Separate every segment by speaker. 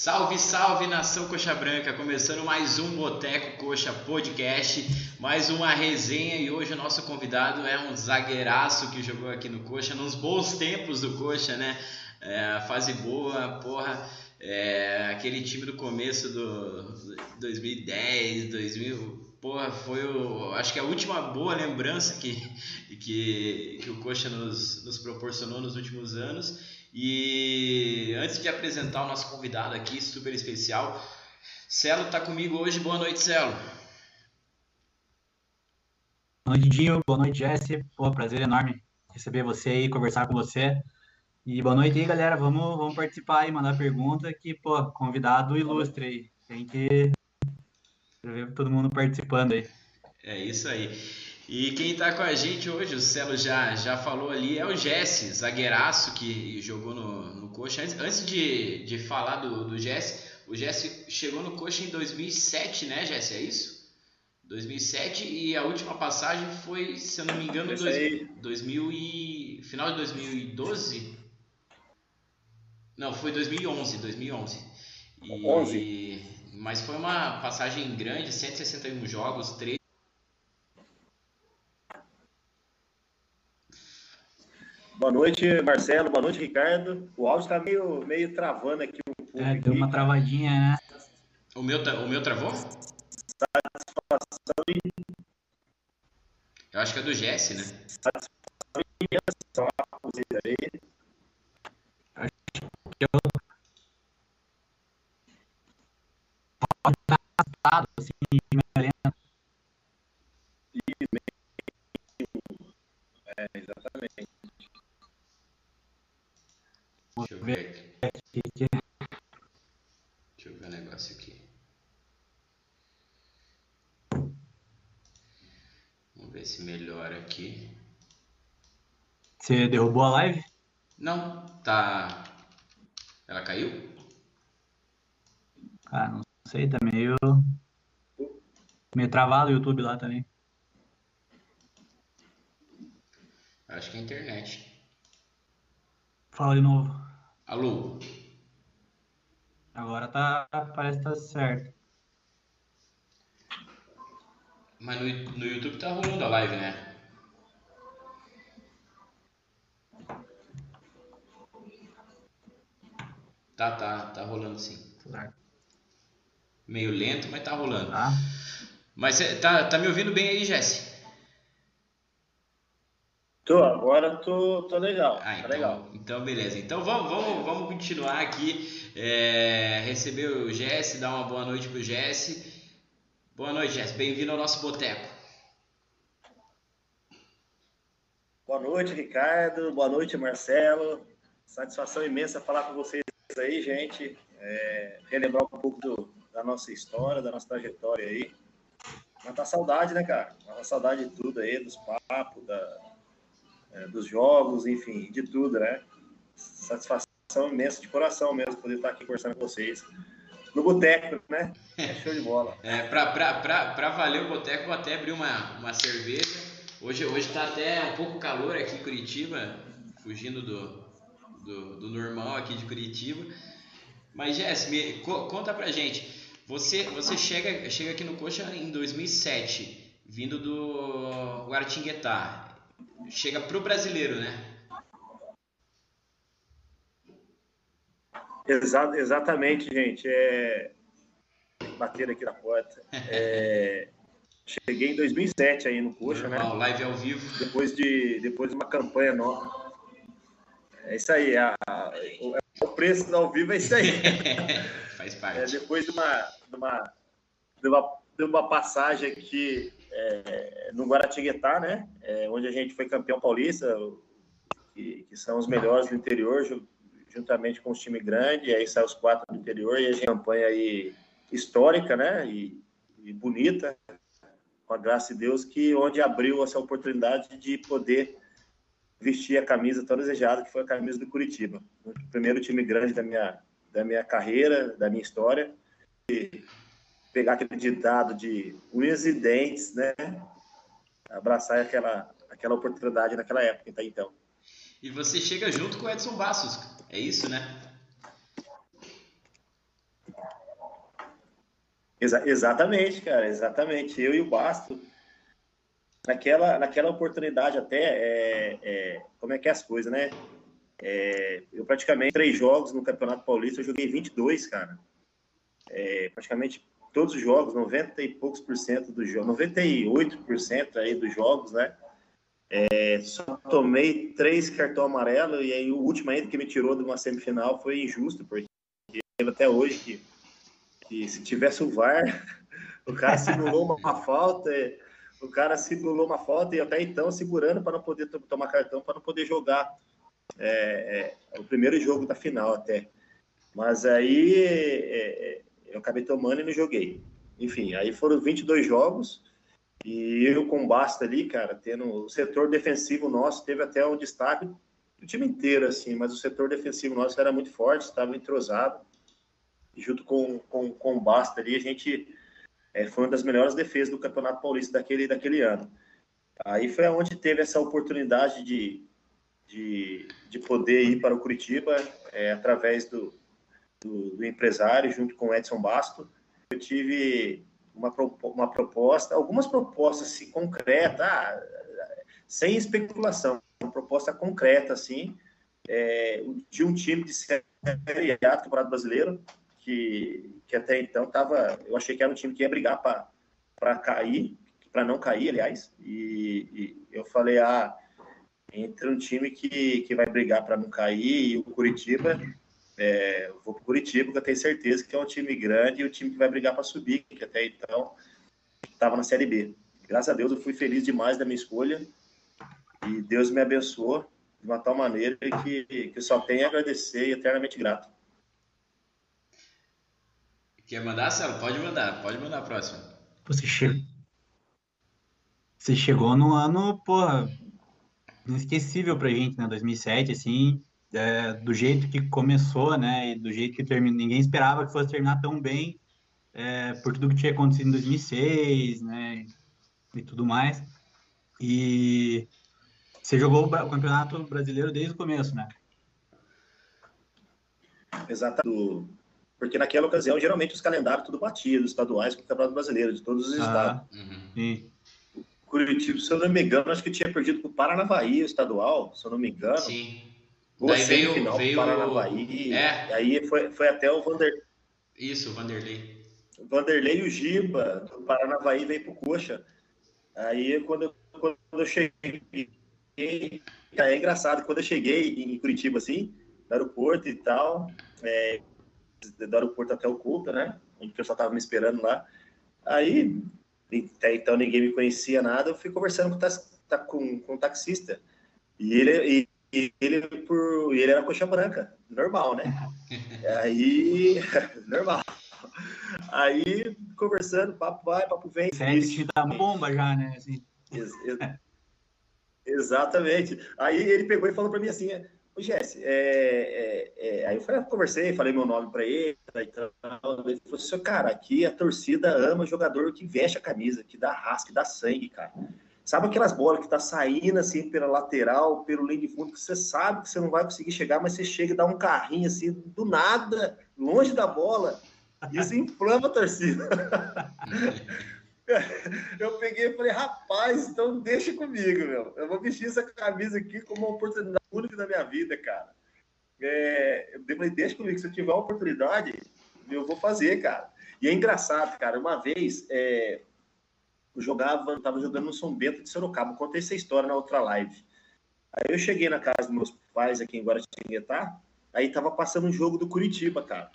Speaker 1: Salve, salve nação Coxa Branca! Começando mais um Boteco Coxa Podcast, mais uma resenha e hoje o nosso convidado é um zagueiraço que jogou aqui no Coxa, nos bons tempos do Coxa, né? É, fase boa, porra, é, aquele time do começo do 2010, 2000, porra, foi o, acho que a última boa lembrança que, que, que o Coxa nos, nos proporcionou nos últimos anos. E antes de apresentar o nosso convidado aqui, super especial, Celo está comigo hoje. Boa noite, Celo.
Speaker 2: Boa noite, Dinho. Boa noite, Jesse. Pô, prazer enorme receber você aí, conversar com você. E boa noite aí, galera. Vamos, vamos participar aí, mandar pergunta que, pô, convidado ilustre aí. Tem que ver todo mundo participando aí.
Speaker 1: É isso aí. E quem está com a gente hoje, o Celo já, já falou ali, é o Jesse, zagueiraço que jogou no, no Coxa. Antes, antes de, de falar do, do Jesse, o Jesse chegou no Coxa em 2007, né, Jesse? É isso? 2007 e a última passagem foi, se eu não me engano, dois, 2000 e, final de 2012? Não, foi 2011, 2011. E, 11. Mas foi uma passagem grande, 161 jogos, 3
Speaker 3: Boa noite, Marcelo. Boa noite, Ricardo. O áudio está meio, meio travando aqui um
Speaker 2: pouco. É, deu uma travadinha, né?
Speaker 1: O meu, o meu travou?
Speaker 3: Satisfação e...
Speaker 1: Eu acho que é do Jesse, né?
Speaker 3: Satisfação imensa aí.
Speaker 2: Acho que eu... assim,
Speaker 3: É, exatamente.
Speaker 1: Deixa eu ver aqui. Deixa eu ver o um negócio aqui. Vamos ver se melhora aqui.
Speaker 2: Você derrubou a live?
Speaker 1: Não, tá. Ela caiu?
Speaker 2: Ah, não sei, tá meio. meio travado o YouTube lá também.
Speaker 1: Acho que é a internet.
Speaker 2: Fala de novo.
Speaker 1: Alô?
Speaker 2: Agora tá, parece que tá certo.
Speaker 1: Mas no, no YouTube tá rolando a live, né? Tá, tá, tá rolando sim. Claro. Meio lento, mas tá rolando.
Speaker 2: Tá.
Speaker 1: Mas tá, tá me ouvindo bem aí, Jesse?
Speaker 3: Tô, agora tô, tô legal. Ah,
Speaker 1: tá então,
Speaker 3: legal.
Speaker 1: Então, beleza. Então vamos, vamos, vamos continuar aqui. É, receber o Jesse, dar uma boa noite pro Jesse. Boa noite, Jesse. Bem-vindo ao nosso boteco.
Speaker 3: Boa noite, Ricardo. Boa noite, Marcelo. Satisfação imensa falar com vocês aí, gente. É, relembrar um pouco do, da nossa história, da nossa trajetória aí. Matar saudade, né, cara? Matar saudade de tudo aí, dos papos, da, dos jogos, enfim, de tudo, né? Satisfação imensa de coração mesmo poder estar aqui conversando com vocês. No boteco, né? É show de bola.
Speaker 1: É, pra, pra, pra, pra valer o boteco, vou até abrir uma, uma cerveja. Hoje, hoje tá até um pouco calor aqui em Curitiba, fugindo do, do, do normal aqui de Curitiba. Mas, Jess, me, conta pra gente. Você, você chega, chega aqui no Coxa em 2007, vindo do Guaratinguetá chega para o brasileiro, né?
Speaker 3: Exa exatamente, gente. É... Bater aqui na porta. É... Cheguei em 2007 aí no Coxa, né?
Speaker 1: Normal, né? live ao vivo.
Speaker 3: Depois de, depois de uma campanha nova. É isso aí. A, a, o, preço do ao vivo é isso aí.
Speaker 1: Faz parte.
Speaker 3: É, depois de uma, de uma, de uma, de uma passagem aqui é, no Guaratinguetá, né? É, onde a gente foi campeão paulista, que, que, são os melhores do interior, juntamente com os times grandes, aí saem os quatro do interior, e a gente campanha aí histórica, né? E, e, bonita, com a graça de Deus, que onde abriu essa oportunidade de poder vestir a camisa tão desejada, que foi a camisa do Curitiba. O primeiro time grande da minha, da minha carreira, da minha história. E, pegar aquele ditado de unhas e dentes, né? Abraçar aquela, aquela oportunidade naquela época, tá, então.
Speaker 1: E você chega junto com o Edson Bassos, é isso, né?
Speaker 3: Exa exatamente, cara, exatamente. Eu e o Basto, naquela, naquela oportunidade até, é, é, como é que é as coisas, né? É, eu praticamente, três jogos no Campeonato Paulista, eu joguei 22, cara. É, praticamente todos os jogos, 90 e poucos por cento dos jogos, 98% aí dos jogos, né? É, só tomei três cartão amarelo e aí o último ainda que me tirou de uma semifinal foi injusto, porque até hoje que, que se tivesse o VAR, o cara simulou uma falta, o cara simulou uma falta e até então segurando para não poder tomar cartão, para não poder jogar é, é, o primeiro jogo da final até. Mas aí é, é, eu acabei tomando e não joguei. Enfim, aí foram 22 jogos e eu com Basta ali, cara, tendo o setor defensivo nosso teve até um destaque do time inteiro, assim, mas o setor defensivo nosso era muito forte, estava entrosado. E junto com, com, com o Basta ali, a gente é, foi uma das melhores defesas do Campeonato Paulista daquele, daquele ano. Aí foi onde teve essa oportunidade de, de, de poder ir para o Curitiba é, através do, do, do, empresário, junto com o Edson Basto. Eu tive uma, uma proposta, algumas propostas assim, concretas, ah, sem especulação, uma proposta concreta, assim, é, de um time de Série A do Campeonato Brasileiro, que, que até então estava, eu achei que era um time que ia brigar para cair, para não cair, aliás, e, e, eu falei, ah, entre um time que, que vai brigar para não cair e o Curitiba, é, vou para o Curitiba, porque eu tenho certeza que é um time grande e o time que vai brigar para subir, que até então estava na Série B. Graças a Deus eu fui feliz demais da minha escolha e Deus me abençoou de uma tal maneira que, que só tenho a agradecer e eternamente grato.
Speaker 1: Quer mandar, Celo? Pode mandar, pode mandar a próxima.
Speaker 2: Você, che... Você chegou no ano, porra, inesquecível pra gente, né? 2007, assim, é, do jeito que começou, né, e do jeito que terminou, ninguém esperava que fosse terminar tão bem, é, por tudo que tinha acontecido em 2006, né, e tudo mais. E você jogou o Campeonato Brasileiro desde o começo, né?
Speaker 3: Exato. Porque naquela ocasião, geralmente, os calendários tudo batidos, estaduais com o Campeonato Brasileiro, de todos os ah, estados. Uhum. Curitiba, se eu não me engano, acho que tinha perdido para o Paranavaí, o estadual, se eu não me engano.
Speaker 1: Sim.
Speaker 3: Daí veio, final veio... Paranavaí. É. Aí foi, foi até o Vander...
Speaker 1: Isso, o Vanderlei.
Speaker 3: Vanderlei e o Giba, do Paranavaí, veio pro Coxa. Aí, quando, quando eu cheguei... É engraçado, quando eu cheguei em Curitiba, assim, no aeroporto e tal, é, do aeroporto até o Culta, né? Onde o pessoal tava me esperando lá. Aí, até então ninguém me conhecia nada, eu fui conversando com, com, com o taxista. E ele, e ele, por, ele era coxa branca, normal, né? Aí, normal. Aí, conversando, papo vai, papo vem.
Speaker 2: Sete da bomba já, né? Assim.
Speaker 3: Ex ex exatamente. Aí ele pegou e falou para mim assim, Ô, Jesse, é, é, é, aí eu falei, conversei, falei meu nome para ele, e tal. Ele falou assim, cara, aqui a torcida ama jogador que veste a camisa, que dá raça, que dá sangue, cara. Sabe aquelas bolas que tá saindo assim pela lateral, pelo linha de fundo, que você sabe que você não vai conseguir chegar, mas você chega e dá um carrinho assim, do nada, longe da bola. Isso inflama a torcida. Eu peguei e falei, rapaz, então deixa comigo, meu. Eu vou vestir essa camisa aqui como uma oportunidade única da minha vida, cara. É, eu falei, deixa comigo, se eu tiver uma oportunidade, eu vou fazer, cara. E é engraçado, cara. Uma vez, é, jogava, estava jogando no São Bento de Sorocaba. Contei essa história na outra live. Aí eu cheguei na casa dos meus pais aqui em Guaratinguetá, aí tava passando um jogo do Curitiba, cara.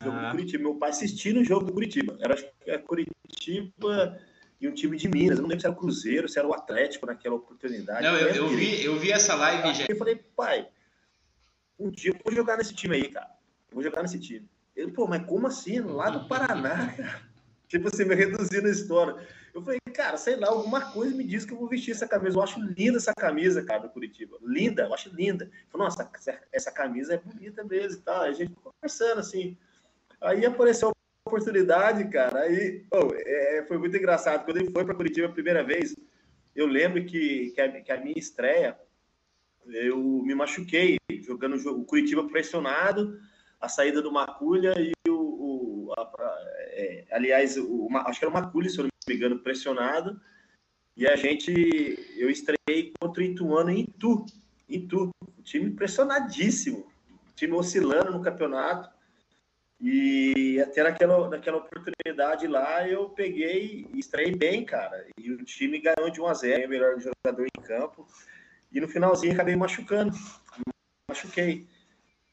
Speaker 3: O jogo ah. do Curitiba. Meu pai assistindo o jogo do Curitiba. Era, Curitiba e um time de Minas. Eu não lembro se era o Cruzeiro, se era o Atlético naquela oportunidade.
Speaker 1: Não, eu, eu vi, eu vi essa live já.
Speaker 3: Eu falei, pai, um dia eu vou jogar nesse time aí, cara. Eu vou jogar nesse time. Ele, pô, mas como assim? Lá do Paraná, cara. Tipo assim, me reduzindo a história. Eu falei, cara, sei lá, alguma coisa me diz que eu vou vestir essa camisa. Eu acho linda essa camisa, cara, do Curitiba. Linda, eu acho linda. falei, nossa, essa camisa é bonita mesmo e tal. A gente conversando assim. Aí apareceu a oportunidade, cara. Aí oh, é, foi muito engraçado. Quando ele foi para Curitiba a primeira vez, eu lembro que, que, a, que a minha estreia, eu me machuquei jogando o Curitiba pressionado, a saída do Maculha e o, o é, aliás, uma, acho que era uma Cule, se eu não me engano, pressionado. E a gente, eu estreiei contra o Ituano em Itu, Itu. O time pressionadíssimo, o time oscilando no campeonato. E até naquela, naquela oportunidade lá, eu peguei e estreiei bem, cara. E o time ganhou de 1 a 0 o melhor jogador em campo. E no finalzinho acabei machucando. Machuquei.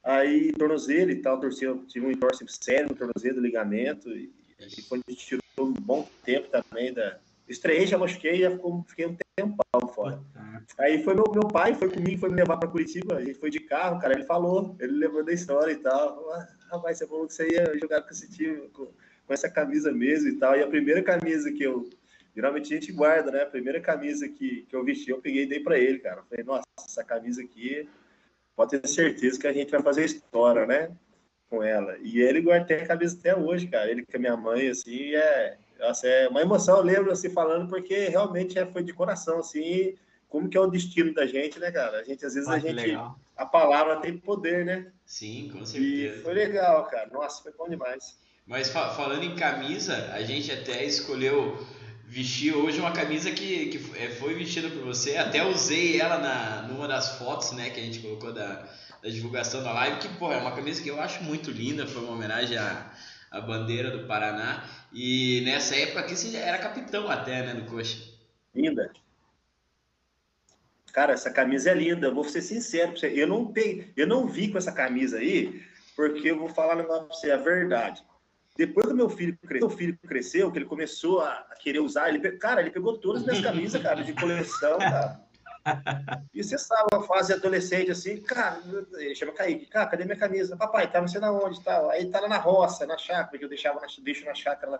Speaker 3: Aí, tornozelo e tal, torci, tive um entorse sério no tornozelo, ligamento. E, e foi tirou um bom tempo também da. Estreiei, já machuquei, já ficou, fiquei um tempão fora. Aí foi meu, meu pai, foi comigo, foi me levar para Curitiba. A gente foi de carro, cara. Ele falou, ele lembrou da história e tal. Ah, rapaz, você falou que você ia jogar com esse time, com, com essa camisa mesmo e tal. E a primeira camisa que eu. Geralmente a gente guarda, né? A primeira camisa que, que eu vesti, eu peguei e dei para ele, cara. Eu falei, nossa, essa camisa aqui, pode ter certeza que a gente vai fazer história, né? Com ela. E ele guarda a camisa até hoje, cara. Ele com a minha mãe, assim, é. Nossa, é uma emoção, eu lembro assim falando, porque realmente é, foi de coração, assim, como que é o destino da gente, né, cara? A gente, às vezes, ah, a gente. Legal. A palavra tem poder, né?
Speaker 1: Sim, com certeza.
Speaker 3: E foi legal, cara. Nossa, foi bom demais.
Speaker 1: Mas fa falando em camisa, a gente até escolheu vestir hoje uma camisa que, que é, foi vestida por você. Até usei ela na, numa das fotos, né, que a gente colocou da, da divulgação da live, que, pô, é uma camisa que eu acho muito linda, foi uma homenagem à, à bandeira do Paraná. E nessa época aqui você já era capitão até, né, do Coxa.
Speaker 3: Linda. Cara, essa camisa é linda, vou ser sincero pra você. Eu não, tenho, eu não vi com essa camisa aí, porque eu vou falar um negócio pra você, a verdade. Depois do meu filho crescer, meu filho cresceu, que ele começou a querer usar, ele, cara, ele pegou todas as minhas camisas, cara, de coleção, cara. E você sabe, uma fase adolescente assim, cara, chama Kaique, cara, cadê minha camisa? Papai, tá não sei na onde, tal. Aí tá lá na roça, na chácara, que eu deixava, na, deixo na chácara lá.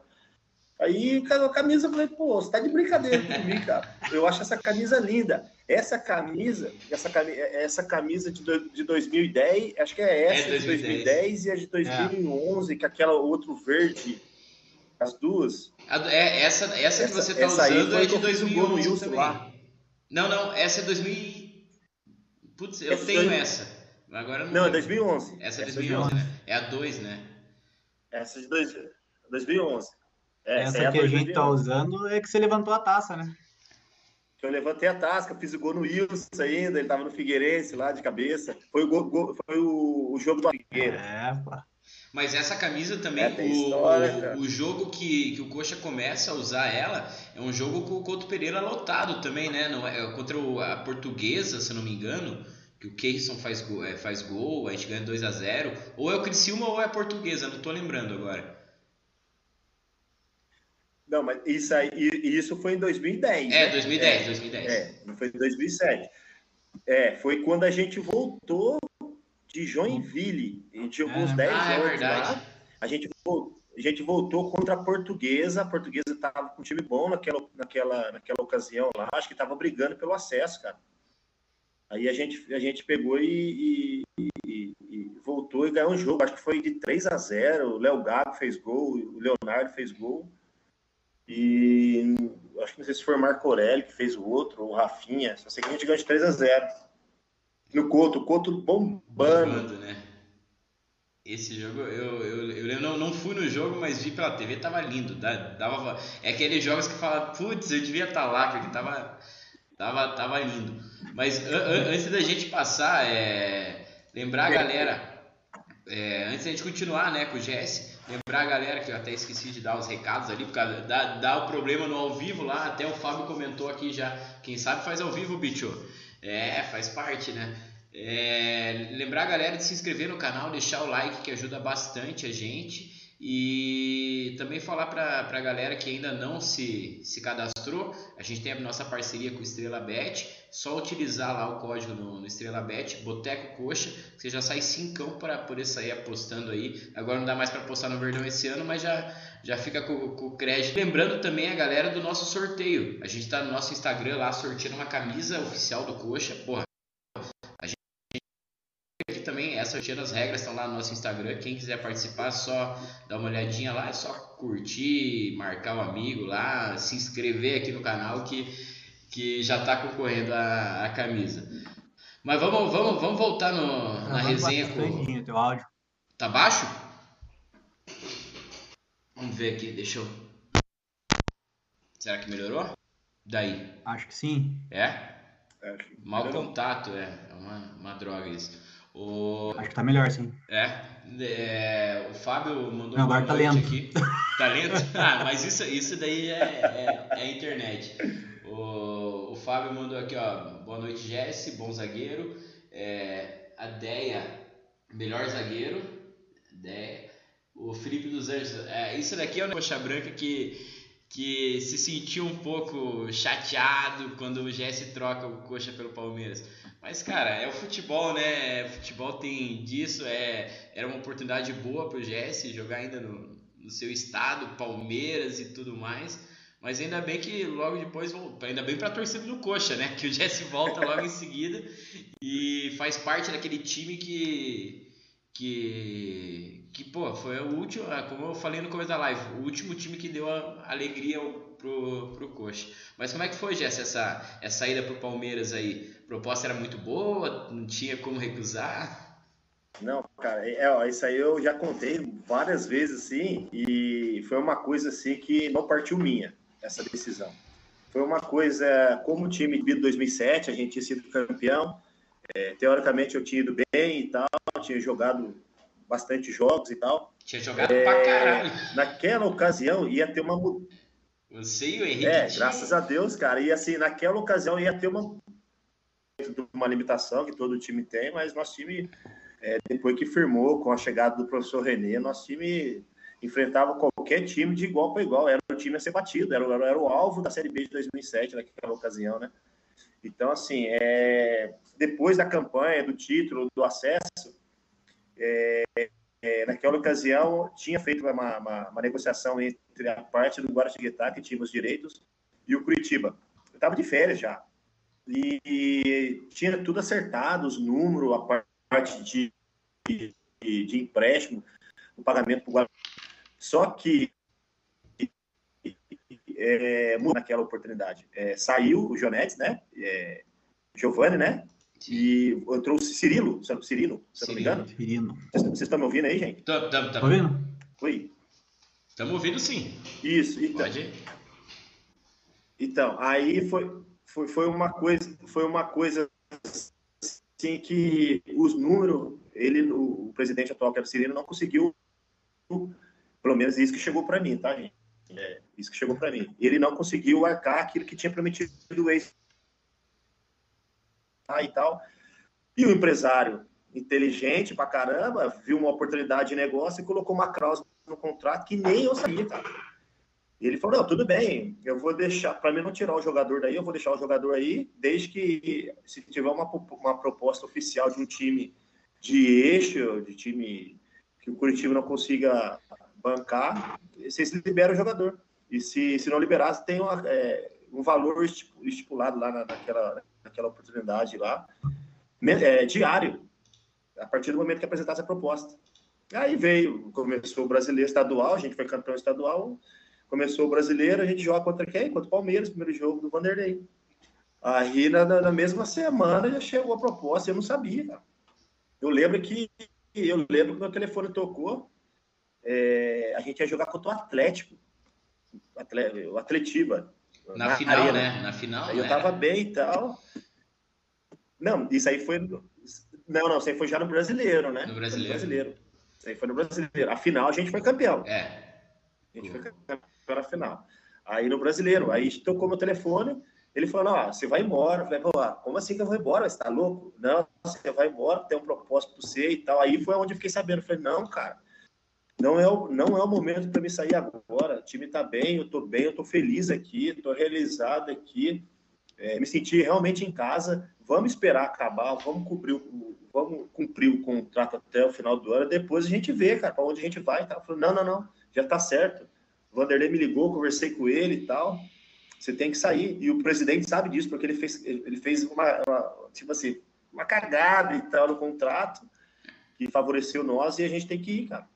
Speaker 3: Aí, cara, a camisa, eu falei, pô, você tá de brincadeira comigo, cara. Eu acho essa camisa linda. Essa camisa, essa camisa, essa camisa de, de 2010, acho que é essa é 2010. de 2010 e a de 2011, é. que é aquela outro verde, as duas.
Speaker 1: É, essa, essa, essa que você tá usando é de 2011 também. Lá. Não, não, essa é 2000. Putz, eu essa tenho essa. Agora não.
Speaker 3: Não, é 2011.
Speaker 1: Essa é 2011, essa 2011, né? É a 2, né?
Speaker 3: Essa é de dois, 2011.
Speaker 2: É, essa, essa é que a, a gente tá usando é que você levantou a taça, né?
Speaker 3: Eu levantei a tasca, fiz o gol no Wilson ainda, ele tava no Figueirense lá de cabeça. Foi o, gol, foi o, o jogo do Figueiredo. É,
Speaker 1: pô. Mas essa camisa também, é, o, história, o, jogo que, que o Coxa começa a usar ela é um jogo com o Couto Pereira lotado também, né? Não, é, contra o, a portuguesa, se não me engano, que o Keirson faz gol, é, faz gol, a gente ganha 2 a 0 Ou é o Criciúma ou é a portuguesa, não tô lembrando agora.
Speaker 3: Não, mas isso aí, isso foi em 2010.
Speaker 1: É, né? 2010, é, 2010.
Speaker 3: É, não foi em 2007. É, foi quando a gente voltou de Joinville. A gente jogou é. uns 10 ah, é anos é lá. A gente, a gente voltou contra a Portuguesa. A Portuguesa estava com um time bom naquela, naquela, naquela ocasião lá. Acho que estava brigando pelo acesso, cara. Aí a gente, a gente pegou e, e, e, e, voltou e ganhou um jogo. Acho que foi de 3 a 0 O Léo Gago fez gol, o Leonardo fez gol. E acho que não sei se foi o Marco Aurélio que fez o outro, ou o Rafinha. Só sei que a gente ganhou de 3 a 0 No Couto, o Couto bombando. bombando né?
Speaker 1: Esse jogo, eu, eu, eu lembro, não, não fui no jogo, mas vi pela TV, tava lindo. Dava, é aqueles jogos que fala, putz, eu devia estar tá lá, porque tava, tava, tava lindo. Mas an, an, antes da gente passar, é, lembrar a galera, é, antes da gente continuar né, com o Jesse, Lembrar a galera que eu até esqueci de dar os recados ali, porque dá, dá o problema no ao vivo lá, até o Fábio comentou aqui já. Quem sabe faz ao vivo, bicho. É, faz parte, né? É, lembrar a galera de se inscrever no canal, deixar o like que ajuda bastante a gente. E também falar para a galera que ainda não se, se cadastrou, a gente tem a nossa parceria com Estrela Bet, só utilizar lá o código no, no Estrela Bet, Boteco Coxa, você já sai cincão para poder sair apostando aí. Agora não dá mais para apostar no Verdão esse ano, mas já, já fica com, com o crédito. Lembrando também a galera do nosso sorteio, a gente está no nosso Instagram lá sorteando uma camisa oficial do Coxa, porra, também, essa sorteio as regras estão lá no nosso Instagram. Quem quiser participar, só dá uma olhadinha lá, é só curtir, marcar o um amigo lá, se inscrever aqui no canal que, que já está concorrendo a, a camisa. Mas vamos, vamos, vamos voltar no, na resenha com.
Speaker 2: Teu áudio.
Speaker 1: Tá baixo? Vamos ver aqui, deixa eu. Será que melhorou? Daí.
Speaker 2: Acho que sim.
Speaker 1: É?
Speaker 3: É,
Speaker 1: Mau contato, é. É uma, uma droga isso. O...
Speaker 2: Acho que tá melhor, sim.
Speaker 1: É, é, o Fábio mandou
Speaker 2: Não, agora
Speaker 1: uma
Speaker 2: tá lento.
Speaker 1: aqui. Tá lento? Ah, mas isso, isso daí é, é, é internet. O, o Fábio mandou aqui, ó. Boa noite, Jesse, bom zagueiro. É, a Deia, melhor zagueiro. Deia. O Felipe dos Anjos. É, isso daqui é o Coxa Branca que, que se sentiu um pouco chateado quando o Jesse troca o Coxa pelo Palmeiras. Mas, cara, é o futebol, né? Futebol tem disso. É, era uma oportunidade boa pro Jesse jogar ainda no, no seu estado, Palmeiras e tudo mais. Mas ainda bem que logo depois, ainda bem pra torcida do Coxa, né? Que o Jesse volta logo em seguida e faz parte daquele time que. Que, que pô, foi o último, ah, como eu falei no começo da live, o último time que deu a alegria pro, pro Coxa. Mas como é que foi, Jesse, essa, essa saída pro Palmeiras aí? A proposta era muito boa, não tinha como recusar?
Speaker 3: Não, cara, é, ó, isso aí eu já contei várias vezes, assim, e foi uma coisa, assim, que não partiu minha, essa decisão. Foi uma coisa, como o time de 2007, a gente tinha sido campeão, é, teoricamente eu tinha ido bem e tal, tinha jogado bastante jogos e tal.
Speaker 1: Tinha jogado pra caralho.
Speaker 3: Naquela ocasião ia ter uma
Speaker 1: Você e o Henrique.
Speaker 3: É,
Speaker 1: tinham-
Speaker 3: graças a Deus, cara. E assim, naquela ocasião ia ter uma, uma limitação que todo time tem, mas nosso time, é, depois que firmou com a chegada do professor Renê, nosso time enfrentava qualquer time de igual para igual. Era o time a ser batido, era, o- era o alvo da Série B de 2007, naquela ocasião, né? Então, assim, é, depois da campanha, do título, do acesso, é, é, naquela ocasião tinha feito uma, uma, uma negociação entre a parte do Guaratinguetá, que tinha os direitos, e o Curitiba. Eu estava de férias já. E, e tinha tudo acertado, os números, a parte de, de, de empréstimo, o pagamento para o. Só que é, naquela oportunidade. É, saiu o Jonetes, né? É, Giovanni, né? E entrou o Cirilo, Cirilo, se eu não me
Speaker 1: Cirilo.
Speaker 3: engano. Vocês, vocês estão me ouvindo aí, gente?
Speaker 1: Tamo,
Speaker 2: Tá
Speaker 1: tamo.
Speaker 2: ouvindo?
Speaker 3: Oi.
Speaker 1: Tamo ouvindo sim.
Speaker 3: Isso, então.
Speaker 1: Pode.
Speaker 3: Então, aí foi, foi, foi uma coisa, foi uma coisa assim que os números, ele, o, o presidente atual, que era o Cirino, não conseguiu, pelo menos isso que chegou para mim, tá, gente? É, isso que chegou para mim. Ele não conseguiu arcar aquilo que tinha prometido o ex ah, e tal. E o empresário inteligente pra caramba, viu uma oportunidade de negócio e colocou uma cláusula no contrato que nem eu sabia, cara. E ele falou: não, tudo bem, eu vou deixar, para mim não tirar o jogador daí, eu vou deixar o jogador aí, desde que se tiver uma, uma proposta oficial de um time de eixo, de time que o Curitiba não consiga bancar, vocês liberam o jogador. E se, se não liberasse, tem uma, é, um valor estipu- estipulado lá na- naquela, naquela oportunidade lá, é, diário, a partir do momento que apresentasse a proposta. Aí veio, começou o brasileiro estadual, a gente foi campeão estadual, começou o brasileiro, a gente joga contra quem? Contra o Palmeiras, primeiro jogo do Vanderlei. Aí na, na- mesma semana já chegou a proposta, eu não sabia. Eu lembro que eu lembro que meu telefone tocou, é, a gente ia jogar contra o Atlético, o Atletiba.
Speaker 1: Na, final,
Speaker 3: arena.
Speaker 1: né? Na final,
Speaker 3: Aí eu
Speaker 1: né?
Speaker 3: tava bem e tal. Não, isso aí foi. no- Não, não, isso aí foi já no brasileiro, né?
Speaker 1: No
Speaker 3: Foi
Speaker 1: brasileiro.
Speaker 3: Isso aí foi no brasileiro. Afinal, a gente foi campeão.
Speaker 1: É.
Speaker 3: A gente foi campeão na final. Aí no brasileiro, aí tocou meu telefone, ele falou: Ó, você vai embora. Eu falei: Pô, como assim que eu vou embora? Você tá louco? Não, você vai embora, tem um propósito pra você e tal. Aí foi onde eu fiquei sabendo. Eu falei: Não, cara, não é o, não é o momento para me sair agora. O time tá bem, eu tô bem, eu tô feliz aqui, tô realizado aqui. É, me senti realmente em casa. Vamos esperar acabar, vamos cumprir o, vamos cumprir o contrato até o final do ano. Depois a gente vê, cara, para onde a gente vai. Tá? Falei, não, não, não, já tá certo. O Vanderlei me ligou, conversei com ele e tal. Você tem que sair. E o presidente sabe disso, porque ele fez, ele fez uma, uma tipo assim, uma cagada e tal no contrato que favoreceu nós e a gente tem que ir, cara.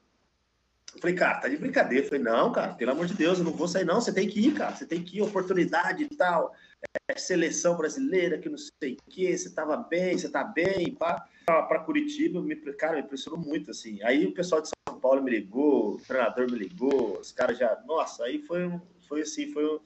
Speaker 3: Eu falei, cara, tá de brincadeira. Eu falei, não, cara, pelo amor de Deus, eu não vou sair, não. Você tem que ir, cara. Você tem que ir, oportunidade e tal. É, seleção brasileira, que não sei o quê. Você tava bem, você tá bem, pá. Pra Curitiba, me, cara, me impressionou muito, assim. Aí o pessoal de São Paulo me ligou, o treinador me ligou, os caras já. Nossa, aí foi, foi assim, foi.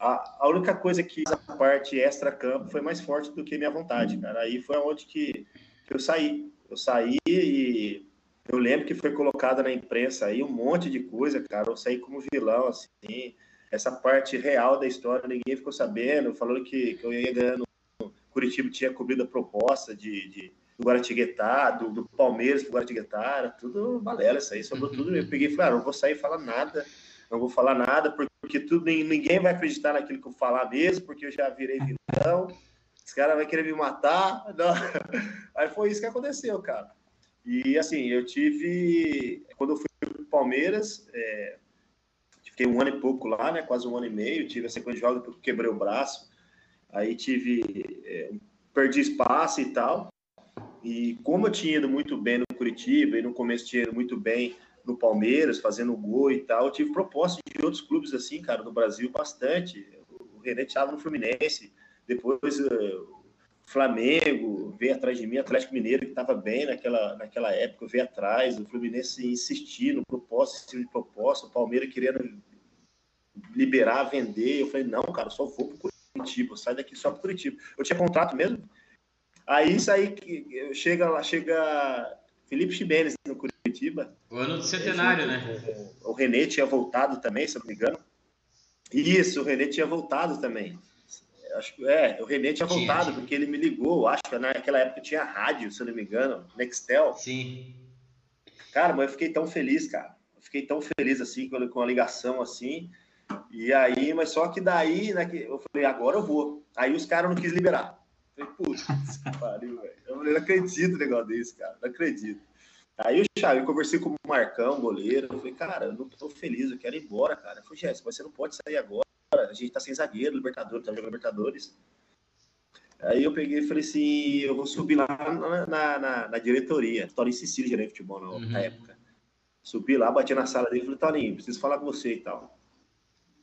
Speaker 3: A, a única coisa que a parte extra-campo foi mais forte do que minha vontade, cara. Aí foi onde que, que eu saí. Eu saí e eu lembro que foi colocada na imprensa aí um monte de coisa, cara. Eu saí como vilão, assim. Essa parte real da história, ninguém ficou sabendo, falando que, que eu ia ganhando. Curitiba tinha cobrido a proposta de, de do Guaratinguetá, do, do Palmeiras pro Guaratinguetá, era tudo balela isso aí, sobrou tudo. Eu peguei e falei, ah, não vou sair e falar nada, não vou falar nada, porque tudo, ninguém vai acreditar naquilo que eu falar mesmo, porque eu já virei vilão, os caras vão querer me matar. Não. Aí foi isso que aconteceu, cara. E assim, eu tive. Quando eu fui pro Palmeiras, é, fiquei um ano e pouco lá, né? Quase um ano e meio, tive a sequência de jogos porque quebrei o braço. Aí tive. É, perdi espaço e tal. E como eu tinha ido muito bem no Curitiba e no começo tinha ido muito bem no Palmeiras, fazendo gol e tal, eu tive propostas de outros clubes assim, cara, no Brasil bastante. O René estava no Fluminense, depois uh, Flamengo veio atrás de mim, Atlético Mineiro, que estava bem naquela, naquela época, veio atrás, o Fluminense insistindo, proposta, estilo de proposta, o Palmeiras querendo liberar, vender. Eu falei, não, cara, só vou pro Curitiba, sai daqui só pro Curitiba. Eu tinha contrato mesmo, Aí isso aí chega lá, chega Felipe Ximenes no Curitiba.
Speaker 1: O ano do centenário, né?
Speaker 3: O, o Renê tinha voltado também, se eu não me engano. Isso, o Renê tinha voltado também. Acho que é, o Renê tinha, voltado, tinha. porque ele me ligou, acho que naquela época tinha rádio, se eu não me engano, Nextel.
Speaker 1: Sim.
Speaker 3: Cara, mas eu fiquei tão feliz, cara. Eu fiquei tão feliz assim, com, a ligação assim. E aí, mas só que daí, né, eu falei, agora eu vou. Aí os caras não quis liberar. Falei, putz, pariu, velho. Eu não acredito no negócio desse, cara. Não acredito. Aí eu, chave, eu conversei com o Marcão, goleiro. Eu falei, cara, eu não tô feliz, eu quero ir embora, cara. Eu falei, Jéssica, você não pode sair agora. A gente tá sem zagueiro, Libertadores, tá jogando Libertadores. Aí eu peguei e falei assim: eu vou subir lá na, na, na, na diretoria. Toninho Cecílio, gerente de futebol na, uhum. época. Subi lá, bati na sala dele e falei: Toninho, preciso falar com você e tal.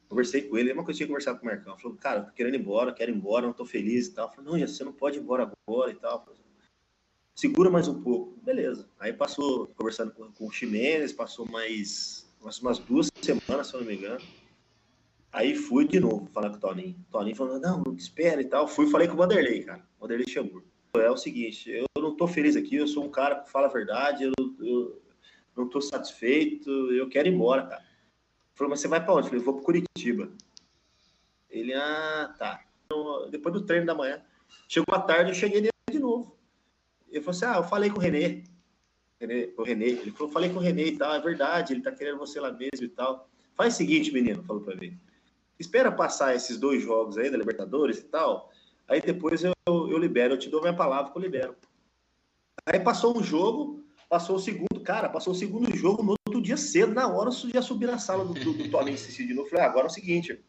Speaker 3: Conversei com ele, mesma coisa que eu tinha conversado com o Marcão. Falou, cara, tô querendo ir embora, quero ir embora, não tô feliz e tal. Falei, não, você não pode ir embora agora e tal. Segura mais um pouco. Beleza. Aí passou, conversando com, com o Ximenes, passou mais umas, umas duas semanas, se eu não me engano. Aí fui de novo falar com o Toninho. O Toninho falou, não, não espera e tal. Fui falei com o Vanderlei, cara. O Vanderlei chamou. É o seguinte, eu não tô feliz aqui, eu sou um cara que fala a verdade, eu, eu não tô satisfeito, eu quero ir embora, cara. Falou, mas você vai para onde? Eu falei, vou para Curitiba. Ele, ah, tá. Então, depois do treino da manhã. Chegou à tarde, eu cheguei de novo. Ele falou assim, ah, eu falei com o Renê. René, o Renê. Ele falou, falei com o Renê e tal, é verdade, ele tá querendo você lá mesmo e tal. Faz o seguinte, menino, falou para mim. Espera passar esses dois jogos aí da Libertadores e tal. Aí depois eu, eu libero, eu te dou minha palavra que eu libero. Aí passou um jogo, passou o segundo, cara, passou o segundo jogo no outro dia cedo, na hora eu já subi na sala do, do, do Toninho Cici de novo. Falei, ah, agora é o seguinte.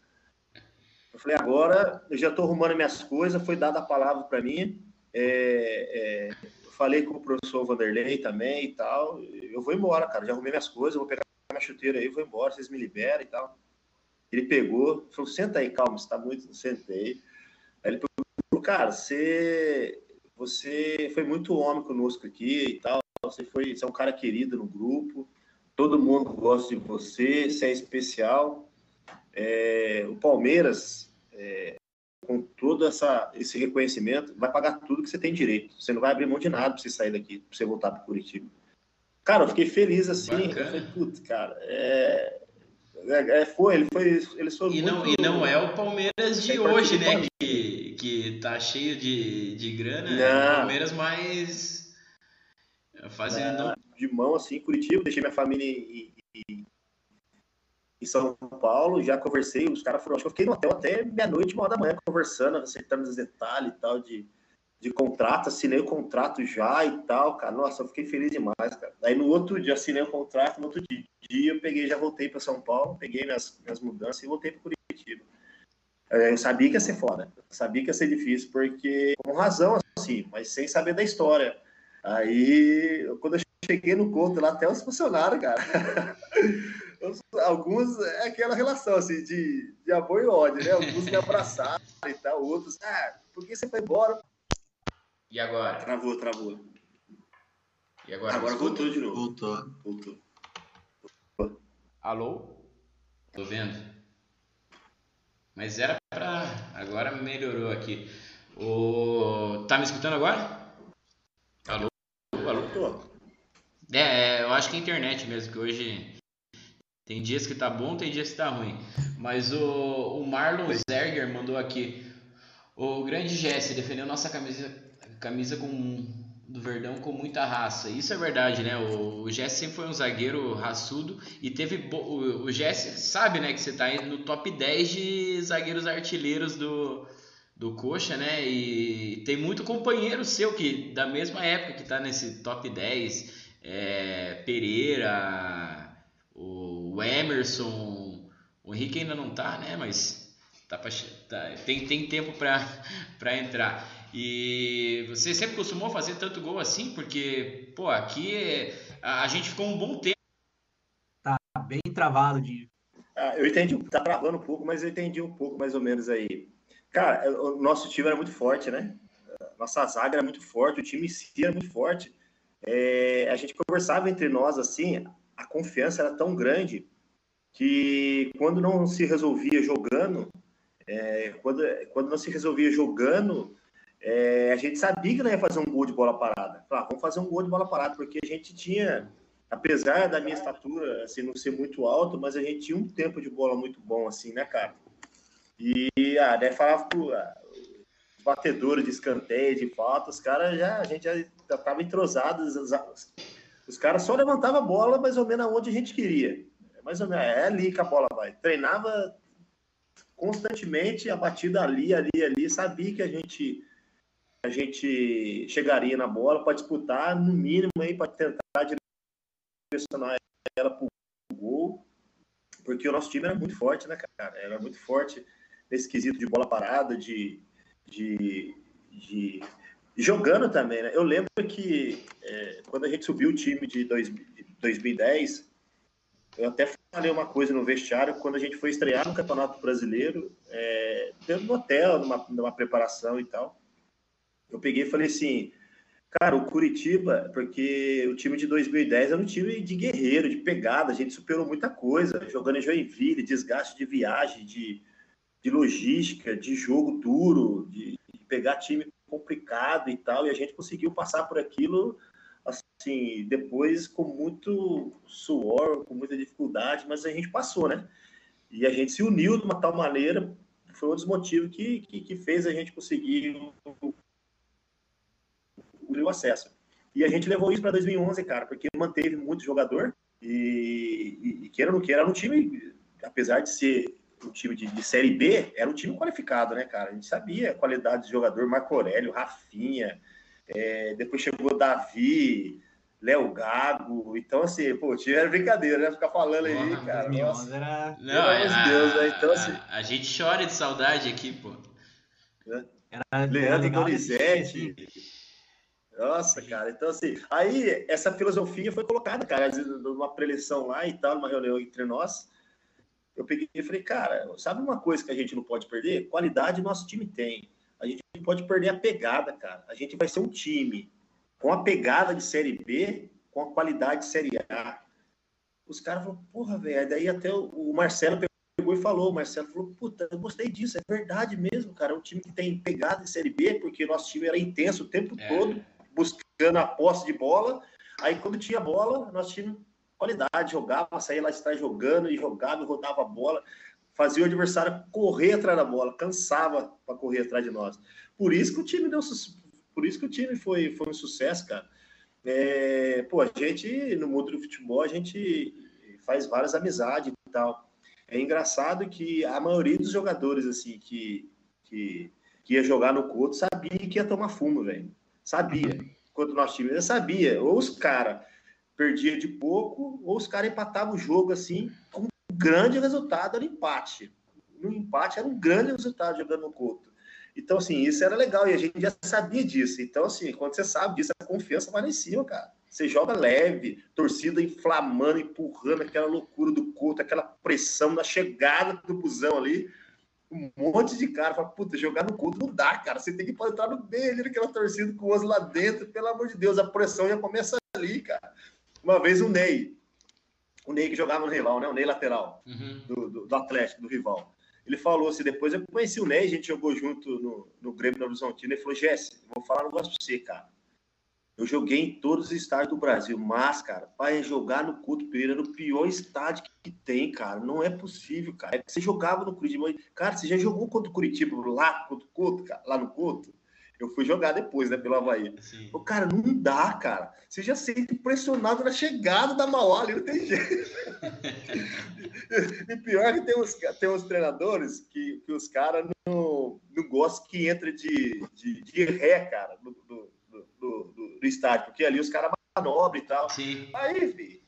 Speaker 3: Eu falei, agora eu já estou arrumando minhas coisas, foi dada a palavra para mim. É, é, eu falei com o professor Vanderlei também e tal. Eu vou embora, cara. Já arrumei minhas coisas, vou pegar minha chuteira aí, vou embora, vocês me liberam e tal. Ele pegou, falou, senta aí, calma, você tá muito. Sentei. Aí ele falou, cara, você, você foi muito homem conosco aqui e tal. Você foi, você é um cara querido no grupo todo mundo gosta de você, você é especial. É, o Palmeiras, é, com todo essa, esse reconhecimento, vai pagar tudo que você tem direito. Você não vai abrir mão de nada para você sair daqui, para você voltar para Curitiba. Cara, eu fiquei feliz assim. Eu falei, putz, cara, é, é, é, foi, ele foi, ele foi
Speaker 1: e não E não é o Palmeiras de hoje, né? Que, que tá cheio de, de grana. Não. É o Palmeiras mais fazendo
Speaker 3: de mão, assim, Curitiba, deixei minha família em, em, em São Paulo, já conversei, os caras foram, acho que eu fiquei no hotel até meia-noite, uma hora da manhã, conversando, acertando os detalhes e tal, de, de contrato, assinei o contrato já e tal, cara, nossa, eu fiquei feliz demais, cara. Aí no outro dia assinei o contrato, no outro dia, eu peguei, já voltei para São Paulo, peguei minhas, minhas mudanças e voltei para Curitiba. É, eu sabia que ia ser foda, eu sabia que ia ser difícil, porque, com razão, assim, mas sem saber da história. Aí, quando eu cheguei no conto lá, até os funcionários, cara. Alguns é aquela relação assim de, de amor e ódio, né? Alguns me abraçaram e tal, outros, ah, por que você foi embora?
Speaker 1: E agora?
Speaker 3: Travou, travou.
Speaker 1: E agora?
Speaker 3: Agora voltou de novo.
Speaker 2: Voltou.
Speaker 3: Voltou.
Speaker 1: Alô? Tô vendo. Mas era pra. Agora melhorou aqui. O... Tá me escutando agora? Alô? Alô? É, é, eu acho que é a internet mesmo, que hoje tem dias que tá bom, tem dias que tá ruim. Mas o, o Marlon Zerger mandou aqui. O grande Jesse defendeu nossa camisa, camisa com, do Verdão com muita raça. Isso é verdade, né? O, o Jesse sempre foi um zagueiro raçudo e teve. O, o Jesse sabe, né, que você tá no top 10 de zagueiros artilheiros do, do Coxa, né? E tem muito companheiro seu que da mesma época que tá nesse top 10. É, Pereira, o Emerson, o Henrique ainda não tá, né? Mas tá pra, tá, tem, tem tempo para entrar. E você sempre costumou fazer tanto gol assim? Porque, pô, aqui a, a gente ficou um bom tempo.
Speaker 2: Tá bem travado, de.
Speaker 3: Ah, eu entendi, tá travando um pouco, mas eu entendi um pouco mais ou menos aí. Cara, o nosso time era muito forte, né? Nossa zaga era muito forte, o time em si era muito forte. É, a gente conversava entre nós assim, a confiança era tão grande que quando não se resolvia jogando, é, quando, quando não se resolvia jogando, é, a gente sabia que não ia fazer um gol de bola parada. Falava, vamos fazer um gol de bola parada, porque a gente tinha, apesar da minha estatura assim, não ser muito alto, mas a gente tinha um tempo de bola muito bom, assim, né, cara? E ah, falava pro ah, batedores de escanteio, de falta, os caras já, a gente já estava entrosado, os, os caras só levantavam a bola mais ou menos aonde a gente queria. Mais ou menos, é ali que a bola vai. Treinava constantemente a batida ali, ali, ali, sabia que a gente a gente chegaria na bola para disputar, no mínimo, aí para tentar direcionar ela para o gol, porque o nosso time era muito forte, né, cara? Era muito forte nesse quesito de bola parada, de, de, de jogando também, né? Eu lembro que é, quando a gente subiu o time de, dois, de 2010, eu até falei uma coisa no vestiário, quando a gente foi estrear no Campeonato Brasileiro, é, dentro do hotel, numa, numa preparação e tal, eu peguei e falei assim, cara, o Curitiba, porque o time de 2010 era um time de guerreiro, de pegada, a gente superou muita coisa, jogando em Joinville, desgaste de viagem, de, de logística, de jogo duro, de, de pegar time complicado e tal, e a gente conseguiu passar por aquilo assim, depois com muito suor, com muita dificuldade, mas a gente passou, né? E a gente se uniu de uma tal maneira, foi um dos motivos que, que, que fez a gente conseguir o acesso. E a gente levou isso para 2011, cara, porque manteve muito jogador e, e, e queira ou não queira, era um time, apesar de ser um time de, de, Série B, era um time qualificado, né, cara? A gente sabia a qualidade de jogador, Marco Aurélio, Rafinha, é, depois chegou Davi, Léo Gago. Então, assim, pô, o time era brincadeira, né? Ficar falando aí, Porra, cara. Nossa.
Speaker 1: Era... Não, é, a, Deus, né? Então, assim... a, a, gente chora de saudade aqui, pô.
Speaker 3: Era, Leandro Donizete. Nossa, cara. Então, assim, aí essa filosofia foi colocada, cara, numa preleção lá e tal, numa reunião entre nós eu peguei e falei, cara, sabe uma coisa que a gente não pode perder? Qualidade nosso time tem. A gente não pode perder a pegada, cara. A gente vai ser um time com a pegada de Série B, com a qualidade de Série A. Os caras falaram, porra, velho. Daí até o Marcelo pegou e falou, o Marcelo falou, puta, eu gostei disso, é verdade mesmo, cara. É um time que tem pegada de Série B, porque nosso time era intenso o tempo é. todo, buscando a posse de bola. Aí quando tinha bola, nosso time qualidade, jogava, saía lá de trás jogando e jogava rodava a bola, fazia o adversário correr atrás da bola, cansava para correr atrás de nós. Por isso que o time deu por isso que o time foi, foi um sucesso, cara. É, pô, a gente, no mundo do futebol, a gente faz várias amizades e tal. É engraçado que a maioria dos jogadores, assim, que, que, que ia jogar no Couto, sabia que ia tomar fumo, velho. Sabia. Enquanto o nosso time, sabia. Ou os caras perdia de pouco, ou os caras empatavam o jogo assim, com um grande resultado era empate. No empate era um grande resultado jogando no Couto. Então, assim, isso era legal e a gente já sabia disso. Então, assim, quando você sabe disso, a confiança vai em cima, cara. Você joga leve, torcida inflamando, empurrando aquela loucura do Couto, aquela pressão na chegada do busão ali. Um monte de cara fala, puta, jogar no Couto não dá, cara. Você tem que entrar no meio ali, naquela torcida com o osso lá dentro. Pelo amor de Deus, a pressão já começa ali, cara. Uma vez o Ney. o Ney que jogava no rival, né? O Ney lateral uhum. do, do, do, Atlético, do rival. Ele falou assim, depois eu conheci o Ney, a gente jogou junto no, no Grêmio no Horizontino, ele falou, Jesse, vou falar um negócio pra você, cara. Eu joguei em todos os estádios do Brasil, mas, cara, para jogar no Couto Pereira, no pior estádio que tem, cara, não é possível, cara. Você jogava no Curitiba, cara, você já jogou contra o Curitiba lá, contra o Couto, cara, lá no Couto? Eu fui jogar depois, né, pelo Havaí. O cara, não dá, cara. Você já sente pressionado na chegada da Mauá ali, não tem jeito. e pior que tem uns, tem uns treinadores que, que os caras não, não gostam que entre de, de, de ré, cara, no, no, no, no estádio, porque ali os caras manobram e tal. Sim. Aí, filho,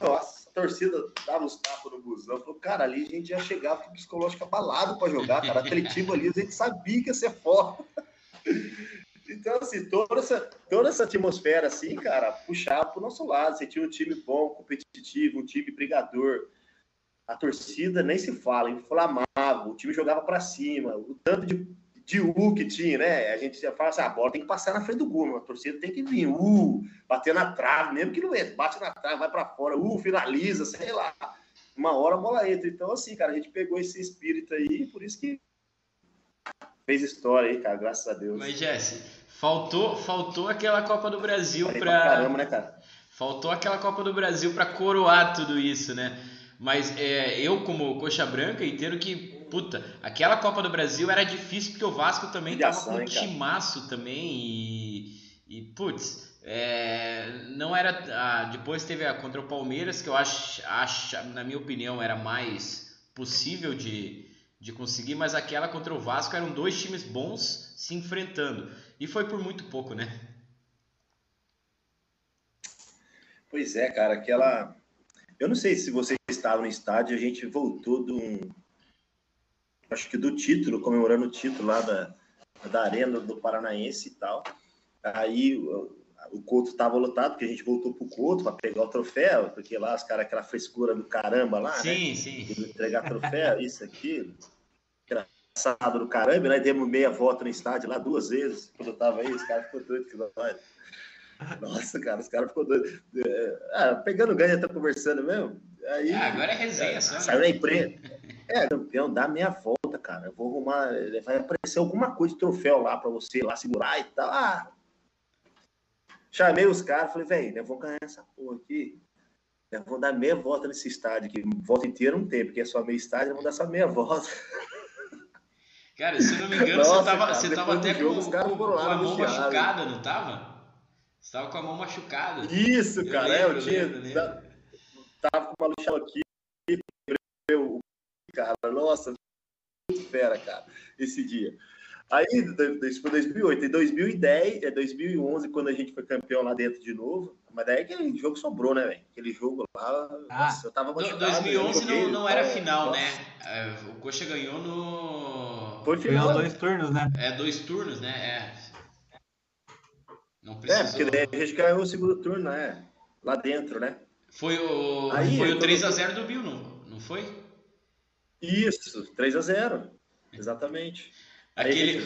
Speaker 3: nossa, a torcida dava os tapas no busão. Falou, cara, ali a gente já chegava com psicológico abalado para jogar, cara. Atletivo ali, a gente sabia que ia ser foda. Então, assim, toda essa, toda essa atmosfera, assim, cara, puxava pro nosso lado. Você tinha um time bom, competitivo, um time brigador. A torcida nem se fala, inflamava, o time jogava para cima. O tanto de, de U que tinha, né? A gente já fala assim, ah, a bola tem que passar na frente do gol, a torcida tem que vir, U, bater na trave, mesmo que não entra, bate na trave, vai para fora, U, finaliza, sei lá. Uma hora a bola entra. Então, assim, cara, a gente pegou esse espírito aí, por isso que fez história aí, cara, graças a Deus.
Speaker 1: Mas, Jesse, faltou, faltou aquela Copa do Brasil para.
Speaker 3: Caramba, né, cara?
Speaker 1: Faltou aquela Copa do Brasil para coroar tudo isso, né? Mas é, eu, como coxa branca, entendo que, puta, aquela Copa do Brasil era difícil porque o Vasco também tava com um timaço também e, e putz, é, não era. Ah, depois teve a contra o Palmeiras, que eu acho, acho, na minha opinião, era mais possível de, de conseguir, mas aquela contra o Vasco eram dois times bons se enfrentando. E foi por muito pouco, né?
Speaker 3: Pois é, cara, aquela. Eu não sei se você estava no estádio, a gente voltou do. Acho que do título, comemorando o título lá da, da Arena do Paranaense e tal. Aí o Couto estava lotado, porque a gente voltou pro Couto para pegar o troféu, porque lá os caras, aquela frescura do caramba lá,
Speaker 1: sim, né? Sim,
Speaker 3: sim. Entregar troféu, isso, aquilo. Engraçado do caramba, né? Demos meia volta no estádio lá duas vezes, quando eu tava aí, os caras ficou doido que nós. Nossa, cara, os caras ficou doido. Ah, pegando ganho, tá conversando mesmo. Aí,
Speaker 1: ah, agora é resenha, só.
Speaker 3: Saiu na imprensa. É, campeão, dá meia volta, cara. Eu vou arrumar. Vai aparecer alguma coisa de troféu lá para você lá segurar e tal. Ah, Chamei os caras, falei, velho, nós vamos ganhar essa porra aqui. Nós vamos dar meia volta nesse estádio, que volta inteira não tem, porque é só meio estádio, vamos dar só meia volta.
Speaker 1: Cara, se eu não me engano, Nossa, você tava, cara, você tava até com, com, com a mão machucada, não tava? Você tava com a mão machucada.
Speaker 3: Isso, eu cara, lembro, é, eu tinha. Lembro, lembro. Tava com uma luxa aqui, eu, cara, nossa, muito fera, cara, esse dia. Aí, isso foi 2008. Em 2010, é 2011, quando a gente foi campeão lá dentro de novo. Mas daí aquele jogo sobrou, né, velho? Aquele jogo lá, ah, nossa, eu tava
Speaker 1: machucado. 2011 joguei, não, não era final, nossa. né? É, o Coxa ganhou no...
Speaker 2: Foi final. Ganhou dois turnos, né?
Speaker 1: É, dois turnos, né? É.
Speaker 3: Não precisou... É, porque daí a gente ganhou o segundo turno, né? Lá dentro, né?
Speaker 1: Foi o, Aí, foi o 3x0 do Bill, não, não foi?
Speaker 3: Isso, 3x0. Exatamente.
Speaker 1: Aquele.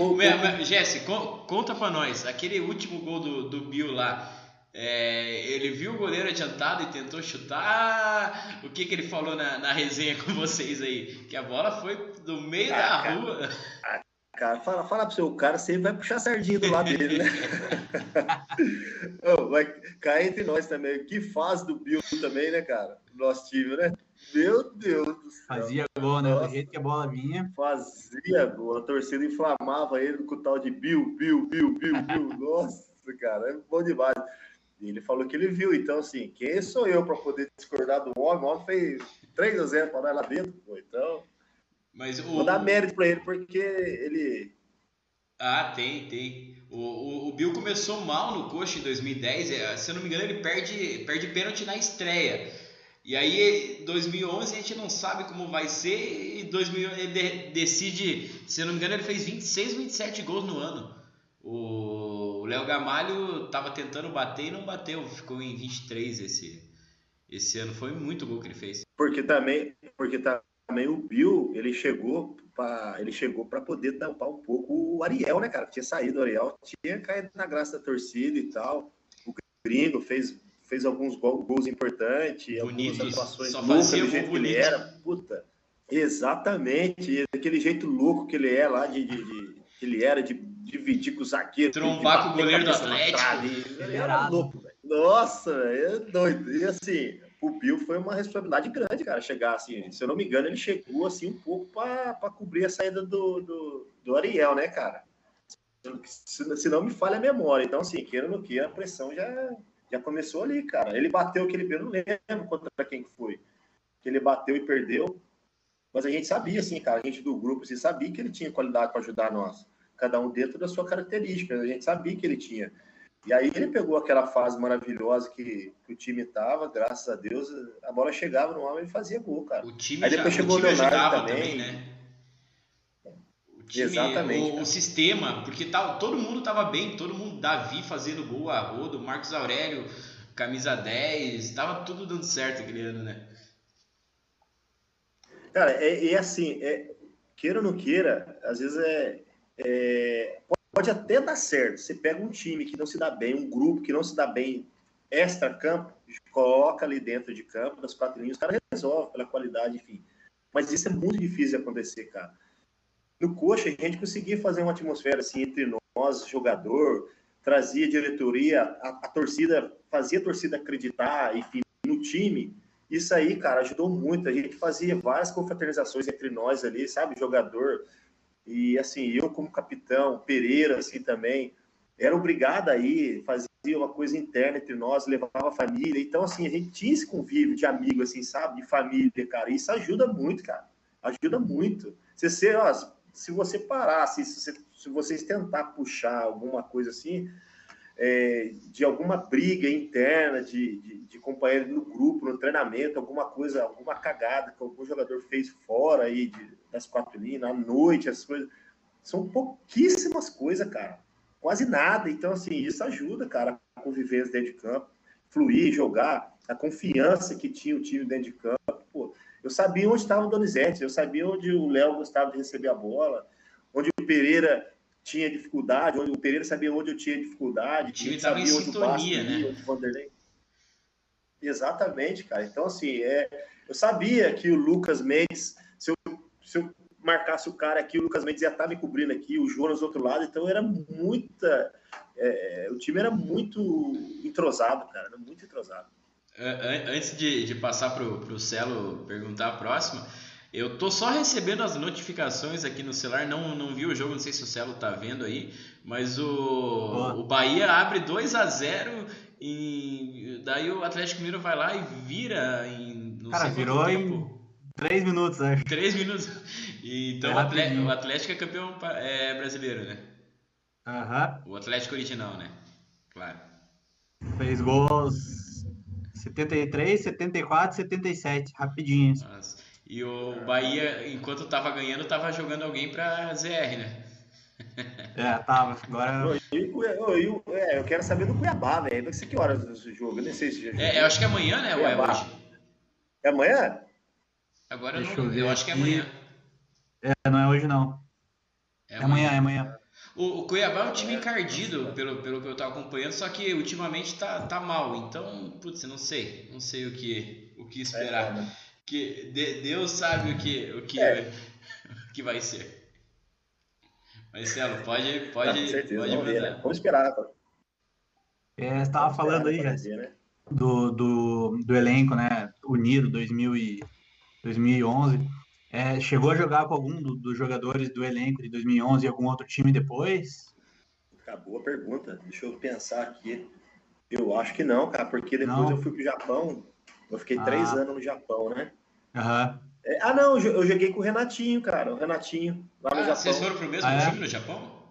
Speaker 1: Jesse, conta pra nós. Aquele último gol do, do Bill lá. É, ele viu o goleiro adiantado e tentou chutar. O que, que ele falou na, na resenha com vocês aí? Que a bola foi do meio ah, da cara, rua.
Speaker 3: Ah, cara, fala, fala pro seu o cara sempre vai puxar a sardinha do lado dele, né? oh, vai cair entre nós também. Que fase do Bill também, né, cara? Nosso time, né? Meu Deus do céu.
Speaker 2: Fazia gol, né? Do jeito que a bola vinha.
Speaker 3: Fazia gol. A torcida inflamava ele com o tal de Bill, Bill, Bill, Bill, Bill. Nossa, cara, é bom demais. E ele falou que ele viu. Então, assim, quem sou eu para poder discordar do homem? O homem fez 3 a 0 para nós lá dentro. Então,
Speaker 1: Mas o...
Speaker 3: vou dar mérito para ele, porque ele.
Speaker 1: Ah, tem, tem. O, o, o, Bill começou mal no coxa em 2010. É, se eu não me engano, ele perde, perde pênalti na estreia. E aí, 2011 a gente não sabe como vai ser. E 2000 ele decide, se eu não me engano, ele fez 26, 27 gols no ano. O Léo Gamalho estava tentando bater e não bateu, ficou em 23 esse, esse ano. Foi muito gol que ele fez.
Speaker 3: Porque também, porque também o Bill ele chegou para ele chegou para poder tampar um pouco o Ariel, né, cara? Tinha saído o Ariel, tinha caído na graça da torcida e tal. O Gringo fez fez alguns gols importantes,
Speaker 1: algumas
Speaker 3: atuações
Speaker 1: só fazia
Speaker 3: do jeito que ele era. Puta, exatamente, daquele jeito louco que ele é lá, de, de, de que ele era, de dividir com o zagueiro.
Speaker 1: Trombar com o goleiro do Atlético.
Speaker 3: Ele era louco, velho. Nossa, é doido. E assim, o Bill foi uma responsabilidade grande, cara, chegar assim. Se eu não me engano, ele chegou assim um pouco para cobrir a saída do, do, do, Ariel, né, cara? Se, se, não me falha a memória. Então, assim, queira ou não queira, a pressão já, já começou ali, cara. Ele bateu aquele pênalti, não lembro contra quem foi. Que ele bateu e perdeu. Mas a gente sabia, assim, cara, a gente do grupo, assim, sabia que ele tinha qualidade para ajudar nós. Cada um dentro da sua característica. A gente sabia que ele tinha. E aí ele pegou aquela fase maravilhosa que, que o time tava, graças a Deus, a bola chegava no homem e fazia gol, cara.
Speaker 1: O time
Speaker 3: aí depois
Speaker 1: já,
Speaker 3: chegou o,
Speaker 1: time
Speaker 3: Leonardo também. também
Speaker 1: né? O time,
Speaker 3: Exatamente.
Speaker 1: O, o, sistema, porque tá, todo mundo tava bem, todo mundo, Davi fazendo gol a rodo, Marcos Aurélio, camisa 10, tava tudo dando certo aquele ano, né?
Speaker 3: Cara, é, é assim, é, queira ou não queira, às vezes é, é pode até dar certo. Você pega um time que não se dá bem, um grupo que não se dá bem extra-campo, coloca ali dentro de campo, nas quatro linhas, o cara resolve pela qualidade, enfim. Mas isso é muito difícil de acontecer, cara. No Coxa, a gente conseguia fazer uma atmosfera assim entre nós, jogador, trazia diretoria, a, a torcida, fazia a torcida acreditar, enfim, no time. Isso aí, cara, ajudou muito. A gente fazia várias confraternizações entre nós ali, sabe? Jogador, e assim, eu como capitão, Pereira assim também, era obrigado aí, fazia uma coisa interna entre nós, levava a família. Então, assim, a gente tinha esse convívio de amigo, assim, sabe? De família, cara. Isso ajuda muito, cara. Ajuda muito. Você, ó, se você parar, se, se, se vocês tentar puxar alguma coisa assim, é, de alguma briga interna de, de, de, companheiro no grupo, no treinamento, alguma coisa, alguma cagada que algum jogador fez fora aí de, das quatro linhas, à noite, essas coisas. São pouquíssimas coisas, cara. Quase nada. Então, assim, isso ajuda, cara, a convivência dentro de campo, fluir, jogar, a confiança que tinha o time dentro de campo. Pô, eu sabia onde estava o Donizete, eu sabia onde o Léo gostava de receber a bola, onde o Pereira tinha dificuldade, onde o Pereira sabia onde eu tinha dificuldade, o
Speaker 1: time estava em sintonia, né?
Speaker 3: Onde o Vanderlei. Exatamente, cara. Então, assim, é, eu sabia que o Lucas Mendes, se eu, se eu marcasse o cara aqui, o Lucas Mendes ia estar me cobrindo aqui, o Jonas do outro lado, então era muita. É, o time era muito entrosado, cara, era muito entrosado.
Speaker 1: Antes de, de passar para o Celo perguntar a próxima, eu tô só recebendo as notificações aqui no celular, não, não vi o jogo, não sei se o Celo tá vendo aí, mas o, o Bahia abre 2 a 0 e daí o Atlético Mineiro vai lá e vira em
Speaker 2: não Cara, virou em 3 minutos, acho.
Speaker 1: 3 minutos. E, então é o, Atlético, é campeão é, brasileiro, né?
Speaker 2: Aham.
Speaker 1: O Atlético original, né? Claro.
Speaker 2: Fez gols 73, 74, 77, rapidinho.
Speaker 1: Nossa. E o Bahia, enquanto tava ganhando, tava jogando alguém pra ZR, né?
Speaker 2: É, tava. Agora.
Speaker 3: Eu, eu, eu, é, eu quero saber do Cuiabá, velho. Vai ser que horas esse jogo? Eu nem sei se já
Speaker 1: É, eu acho que é amanhã, né? Ou é hoje?
Speaker 3: É amanhã?
Speaker 1: Agora Deixa não, eu, eu acho que é amanhã.
Speaker 2: É, não é hoje não. É, é amanhã, é amanhã.
Speaker 1: O, o, Cuiabá é um time encardido, pelo, pelo que eu tô acompanhando, só que ultimamente tá, tá mal. Então, putz, não sei. Não sei o que, o que esperar. É, que Deus sabe o que, o que, é. o que vai ser. Marcelo, pode, pode, Não, certeza, pode
Speaker 3: vamos, ver, né? vamos esperar.
Speaker 2: É, você estava falando aí, né? do, do, do elenco, né? Unido 2000 e 2011. É, chegou a jogar com algum do, dos jogadores do elenco de 2011 e algum outro time depois?
Speaker 3: Acabou a pergunta. Deixa eu pensar aqui. Eu acho que não, cara, porque depois não. eu fui pro Japão eu fiquei ah. três anos no Japão, né?
Speaker 2: Uhum.
Speaker 3: É, ah, não, eu joguei com o Renatinho, cara. O Renatinho, lá no ah, Japão.
Speaker 1: Vocês foram pro mesmo ah, é? time no Japão?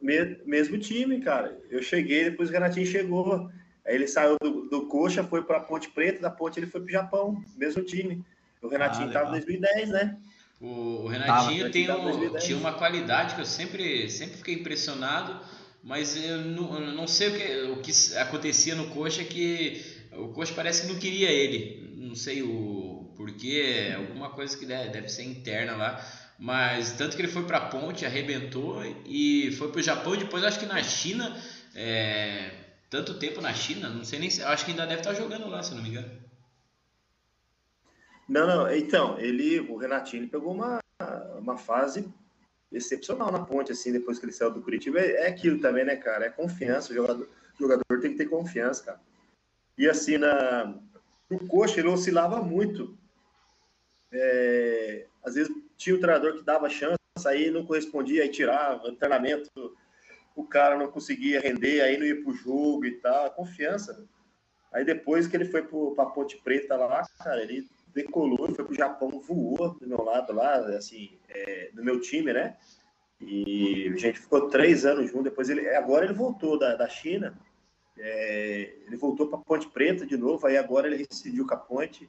Speaker 3: Me, mesmo time, cara. Eu cheguei, depois o Renatinho chegou. Aí ele saiu do, do Coxa, foi pra Ponte Preta, da Ponte ele foi pro Japão, mesmo time. O Renatinho ah, tava em 2010, né?
Speaker 1: O, o Renatinho tava, tem um, tinha uma qualidade que eu sempre, sempre fiquei impressionado, mas eu não, eu não sei o que, o que acontecia no Coxa que o coach parece que não queria ele. Não sei o porquê, alguma coisa que deve, deve ser interna lá. Mas tanto que ele foi para a ponte, arrebentou e foi para o Japão. Depois acho que na China é, tanto tempo na China, não sei nem se. Acho que ainda deve estar jogando lá, se não me engano.
Speaker 3: Não, não, então, ele, o Renatinho, ele pegou uma, uma fase excepcional na ponte, assim, depois que ele saiu do Curitiba. É, é aquilo também, né, cara? É confiança. O jogador, o jogador tem que ter confiança, cara. E assim, na, no coxa, ele oscilava muito. É, às vezes tinha o treinador que dava chance, aí não correspondia, aí tirava, treinamento, o cara não conseguia render, aí não ia pro jogo e tal, confiança. Aí depois que ele foi para Ponte Preta lá, cara, ele decolou, foi pro Japão, voou do meu lado lá, assim, é, no meu time, né? E a gente ficou três anos junto. Depois ele, agora ele voltou da, da China, é, ele voltou para Ponte Preta de novo. Aí agora ele decidiu com a Ponte.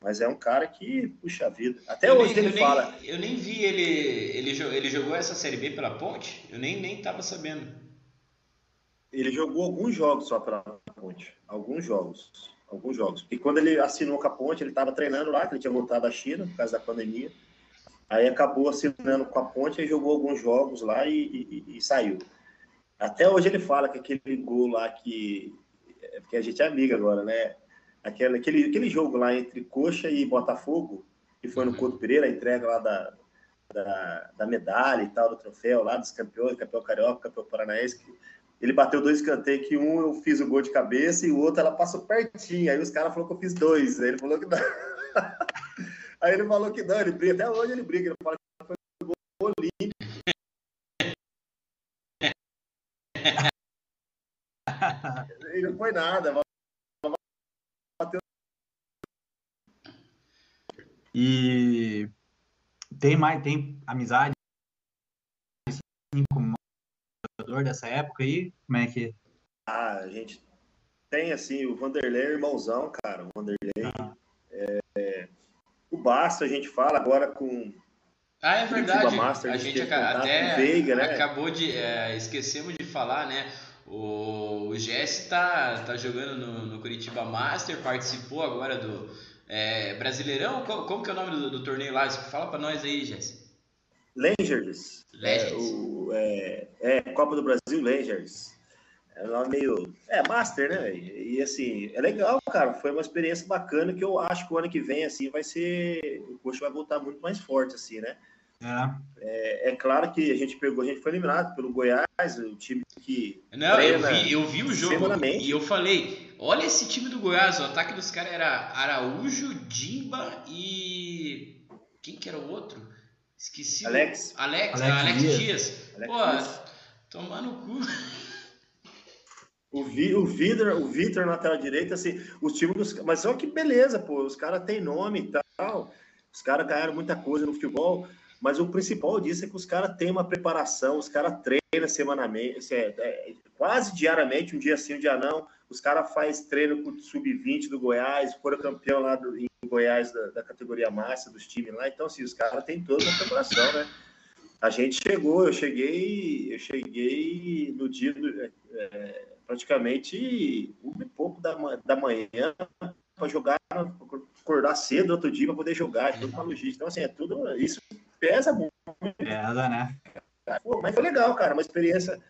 Speaker 3: Mas é um cara que, puxa vida. Até eu hoje nem, ele
Speaker 1: eu
Speaker 3: fala.
Speaker 1: Nem, eu nem vi ele, ele. Ele jogou essa Série B pela Ponte? Eu nem, nem tava sabendo.
Speaker 3: Ele jogou alguns jogos só pela Ponte. Alguns jogos alguns jogos. E quando ele assinou com a Ponte, ele estava treinando lá, que ele tinha voltado da China por causa da pandemia. Aí acabou assinando com a Ponte e jogou alguns jogos lá e, e, e, saiu. Até hoje ele fala que aquele gol lá que. É, porque a gente é amiga agora, né? Aquele, aquele, aquele jogo lá entre Coxa e Botafogo, que foi no uhum. Couto Pereira, a entrega lá da, da, da, medalha e tal, do troféu lá dos campeões, campeão carioca, campeão paranaense, que ele bateu dois escanteios, que um eu fiz o gol de cabeça e o outro ela passou pertinho. Aí os caras falaram que eu fiz dois. Aí ele falou que não. Aí ele falou que não, ele briga. Até hoje ele briga. Ele fala que foi um gol limpo. e não foi nada.
Speaker 2: E tem mais, tem amizade assim, com jogador dessa época aí? Como é que.
Speaker 3: Ah, a gente tem assim, o Vanderlei é irmãozão, cara. O Vanderlei. Ah. É, o Basta a gente fala agora com.
Speaker 1: Ah, é verdade. Master, a gente, até Veiga, né? acabou de. É, esquecemos de falar, né? O, o Jesse tá, tá jogando no, no Curitiba Master, participou agora do é, Brasileirão. Como, como, que é o nome do, do torneio lá? Fala para nós aí, Jesse.
Speaker 3: Legends. Legends. É, o, é, é, Copa do Brasil Legends. É lá meio. É, Master, né? E, e, assim, é legal, cara. Foi uma experiência bacana que eu acho que o ano que vem, assim, vai ser. O Coxa vai voltar muito mais forte, assim, né? É. é. É, claro que a gente pegou, a gente foi eliminado pelo Goiás, o time que.
Speaker 1: Não, eu vi, eu vi o jogo e eu falei: olha esse time do Goiás, o ataque dos caras era Araújo, Dimba e. Quem que era o outro? Esqueci.
Speaker 3: Alex.
Speaker 1: O... Alex, Alex, Alex Dias. Dias. Alex Pô, tomar no cu.
Speaker 3: O, Vi, o Vitor, o Vitor na tela direita, assim, os times dos. Mas só que beleza, pô, os caras têm nome e tal. Os caras ganharam muita coisa no futebol. Mas o principal disso é que os caras têm uma preparação, os caras treinam semanalmente, é, é, quase diariamente, um dia sim, um dia não. Os caras fazem treino com o sub-20 do Goiás, foram campeão lá do, em Goiás da, da categoria massa dos times lá. Então, assim, os caras têm toda uma preparação, né? A gente chegou, eu cheguei, eu cheguei no dia do, é, é praticamente um e pouco da, da manhã para jogar, acordar cedo outro dia para poder jogar, tudo uma logística. Então, assim, é tudo isso pesa muito.
Speaker 2: Pesa, né?
Speaker 3: Pô, mas foi legal, cara, uma experiência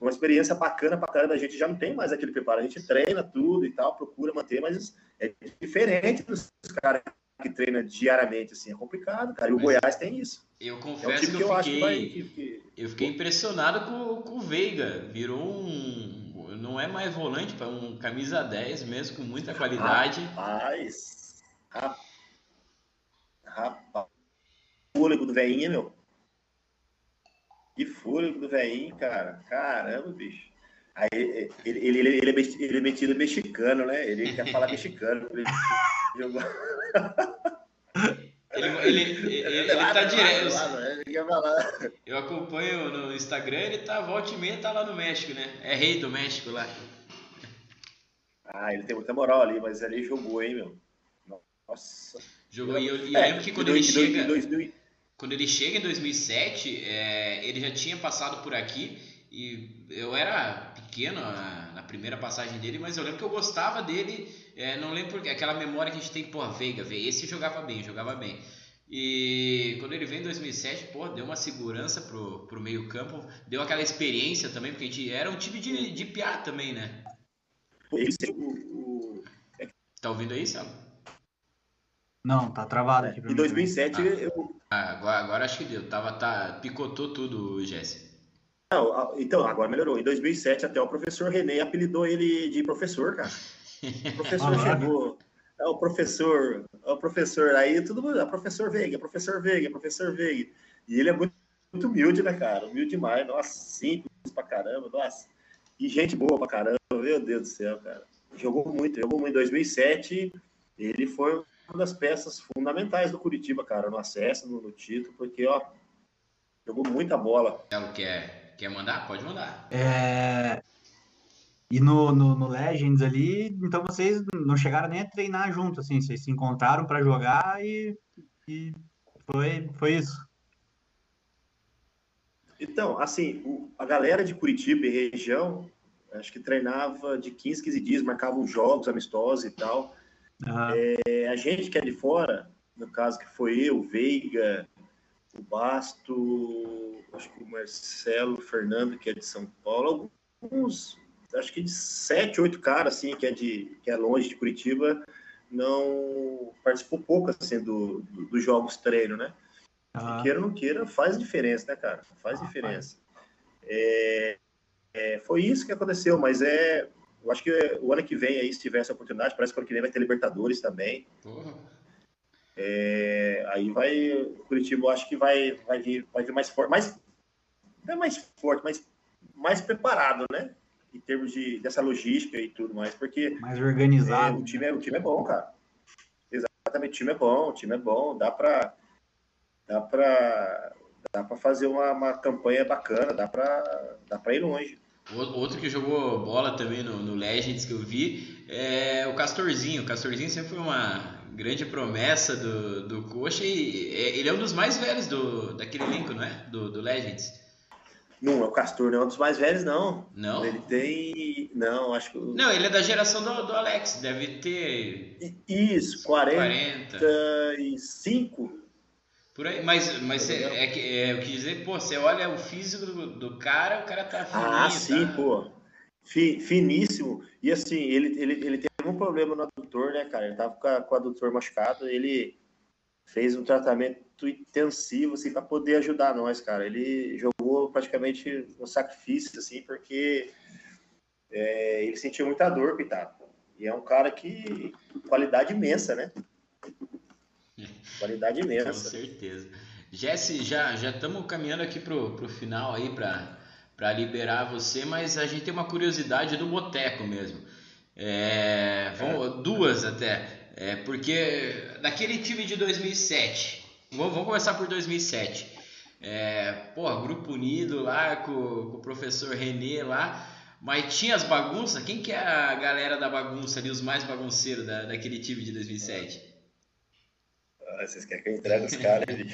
Speaker 3: uma experiência bacana pra caramba. A gente já não tem mais aquele preparo, a gente treina tudo e tal, procura manter, mas é diferente dos caras que treinam diariamente, assim, é complicado, cara. E o mas Goiás tem isso.
Speaker 1: Eu confesso é um que, eu, que fiquei, que eu fiquei impressionado com, com o Veiga. Virou um. Não é mais volante, para um camisa 10 mesmo, com muita qualidade.
Speaker 3: Rapaz. Rapaz. O fôlego do veinho, meu. Que fôlego do velhinho, cara. Caramba, bicho. Aí ele, ele, ele, ele, é, ele é metido mexicano, né? Ele quer falar mexicano. Ele jogou.
Speaker 1: Ele, ele, ele, ele tá direto. Eu acompanho no Instagram, ele tá volta e meia, tá lá no México, né? É rei do México lá.
Speaker 3: Ah, ele tem muita moral ali, mas ali jogou, hein, meu? Nossa.
Speaker 1: Jogou, e eu, eu é, lembro que quando ele chega. 2000, quando ele chega em 2007, é, ele já tinha passado por aqui e eu era pequeno na, na, primeira passagem dele, mas eu lembro que eu gostava dele, é, não lembro porque, aquela memória que a gente tem, pô, Veiga, Veiga, esse jogava bem, jogava bem. E quando ele veio em 2007, pô, deu uma segurança pro, pro meio campo, deu aquela experiência também, porque a gente era um time de, de piá também, né?
Speaker 3: ele o, o...
Speaker 1: Tá ouvindo aí, Sal?
Speaker 2: Não, tá travado aqui.
Speaker 3: Em 2007 ah. eu.
Speaker 1: Ah, agora, agora acho que deu. Tava, tá, picotou tudo, Jesse.
Speaker 3: Não, então, agora melhorou. Em 2007 até o professor René apelidou ele de professor, cara. O professor chegou. É o professor, é o professor. Aí todo mundo, é professor Veiga, professor Veiga, professor Veiga. E ele é muito, muito humilde, né, cara? Humilde demais. Nossa, simples pra caramba, nossa. E gente boa pra caramba, meu Deus do céu, cara. Jogou muito, jogou muito. Em 2007, ele foi uma das peças fundamentais do Curitiba, cara, no acesso, no, no título, porque, ó, jogou muita bola.
Speaker 1: Ela quer, quer mandar? Pode mandar.
Speaker 2: É... E no, no, no, Legends ali, então vocês não chegaram nem a treinar junto, assim, vocês se encontraram para jogar e, e foi, foi isso.
Speaker 3: Então, assim, o, a galera de Curitiba e região, acho que treinava de 15, 15 dias, marcavam jogos amistosos e tal. Uhum. É, a gente que é de fora, no caso que foi eu, o Veiga, o Basto, acho que o Marcelo, o Fernando, que é de São Paulo, alguns, acho que de sete, oito caras, assim, que é, de, que é longe de Curitiba, não participou pouco, assim, do, do dos jogos treino, né? Uhum. Queira ou não queira, faz diferença, né, cara? Faz diferença. É, é, foi isso que aconteceu, mas é. Eu acho que o ano que vem aí, se tiver essa oportunidade, parece que o ano que vem vai ter Libertadores também. Uhum. É, aí vai. O Curitiba, eu acho que vai, vai, vir, vai vir mais forte. Mais, não é mais forte, mas mais preparado, né? Em termos de, dessa logística e tudo mais, porque.
Speaker 2: Mais organizado.
Speaker 3: É, o, time é, o time é bom, cara. Exatamente, o time é bom, o time é bom, dá para dá para dá para fazer uma, uma campanha bacana, dá para dá para ir longe.
Speaker 1: Outro que jogou bola também no, no, Legends que eu vi é o Castorzinho. O Castorzinho sempre foi uma grande promessa do, do Coxa e é, ele é um dos mais velhos do, daquele elenco, não é? Do, do Legends.
Speaker 3: Não, é o Castor não é um dos mais velhos, não.
Speaker 1: Não?
Speaker 3: Ele tem. Não, acho que.
Speaker 1: Não, ele é da geração do, do Alex, deve ter.
Speaker 3: Isso, 40. 45.
Speaker 1: Por aí, mas, mas cê, é, que, é, eu quis dizer, pô, você olha o físico do, do, cara, o cara tá
Speaker 3: fininho, Ah, sim, tá? pô. finíssimo. E assim, ele, ele, ele teve um problema no adutor, né, cara? Ele tava com, a, com o adutor machucado, ele fez um tratamento intensivo, assim, para poder ajudar nós, cara. Ele jogou praticamente um sacrifício, assim, porque é, ele sentiu muita dor, coitado. E é um cara que qualidade imensa, né? Qualidade imensa. Com
Speaker 1: certeza. Jesse, já já estamos caminhando aqui pro, pro final aí para para liberar você, mas a gente tem uma curiosidade do boteco mesmo. É, vamos, é. Duas até. É, porque daquele time de 2007, vamos, vamos começar por 2007. É, porra, grupo unido lá com, com o professor Renê lá, mas tinha as bagunças? Quem que é a galera da bagunça ali, os mais bagunceiros da, daquele time de 2007?
Speaker 3: Ah, vocês querem que eu entregue os caras ali?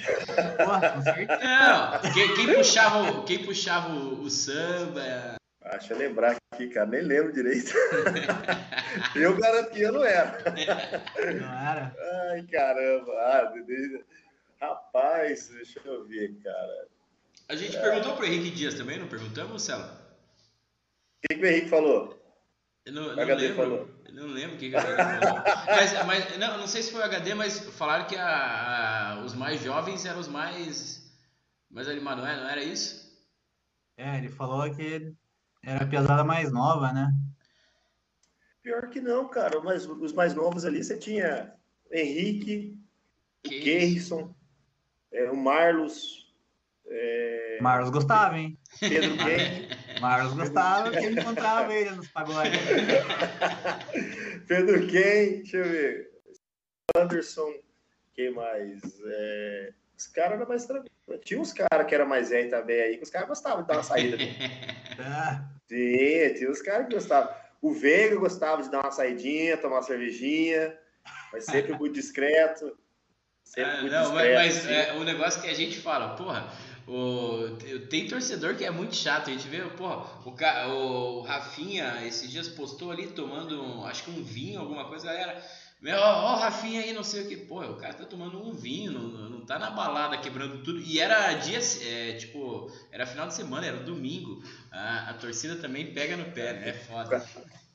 Speaker 1: Não, quem, quem, puxava, o, quem puxava o, o samba?
Speaker 3: Ah, deixa eu lembrar aqui, cara, nem lembro direito. eu garantia que eu não era.
Speaker 2: Não era?
Speaker 3: Ai, caramba. Ah, rapaz, deixa eu ver, cara.
Speaker 1: A gente é... perguntou pro Henrique Dias também, não perguntamos, Marcelo?
Speaker 3: O que, que o Henrique falou?
Speaker 1: Eu não, não lembro. Falou. Não lembro o que, que HD falou. mas, mas não, não sei se foi o HD, mas falaram que a, a, os mais jovens eram os mais, mais animados, não, é? não era isso?
Speaker 2: É, ele falou que era a pesada mais nova, né?
Speaker 3: Pior que não, cara. Mas os mais novos ali, você tinha Henrique, que... é, o Marlos. É...
Speaker 2: Marlos gostava, hein?
Speaker 3: Pedro Quem?
Speaker 2: Marlos gostava que ele encontrava ele nos pagodes.
Speaker 3: Pedro quem? Deixa eu ver. Anderson, quem mais? É... Os caras eram mais tranquilos. Tinha uns caras que eram mais velhos também aí, que os caras gostavam de dar uma saída. ah. Tinha, tinha uns caras que gostavam. O Veiga gostava de dar uma saidinha, tomar uma cervejinha, mas sempre muito discreto.
Speaker 1: Muito não, mas, mas é, o negócio que a gente fala, porra, o, tem torcedor que é muito chato. A gente vê, porra, o, o Rafinha esses dias postou ali tomando, um, acho que um vinho, alguma coisa, galera. Ó, ó, Rafinha aí, não sei o que. Pô, o cara tá tomando um vinho, não, não tá na balada quebrando tudo. E era dia, é, tipo, era final de semana, era domingo. A, a torcida também pega no pé, né? É foda.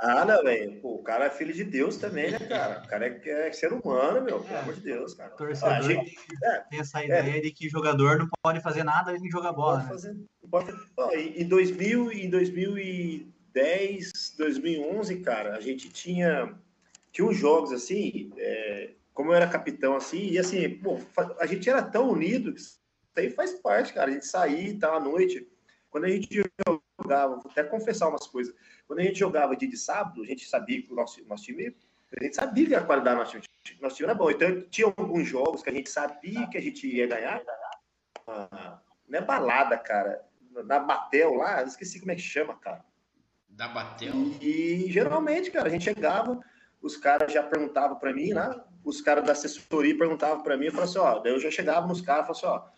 Speaker 3: Ah, não, velho. O cara é filho de Deus também, né, cara? O cara é, é ser humano, meu. Pelo é, amor de Deus, cara.
Speaker 2: Torcedor ah, gente, é, tem essa é. ideia de que jogador não pode fazer nada nem jogar bola. Pode fazer,
Speaker 3: né? pode, ó, em, 2000, em 2010, 2011, cara, a gente tinha, tinha uns jogos assim, é, como eu era capitão assim, e assim, pô, a gente era tão unido que isso aí faz parte, cara. A gente saía e tal à noite. Quando a gente jogava, vou até confessar umas coisas. Quando a gente jogava dia de sábado, a gente sabia que o nosso, nosso time, a gente sabia que a qualidade do nosso time, nosso time era bom. Então, tinha alguns jogos que a gente sabia que a gente ia ganhar. Ah, não é balada, cara. Na Batel lá, esqueci como é que chama, cara.
Speaker 1: Da Batel?
Speaker 3: E, e geralmente, cara, a gente chegava, os caras já perguntavam para mim, né? Os caras da assessoria perguntavam para mim, eu falava assim, ó, daí eu já chegava nos caras e falava assim, ó,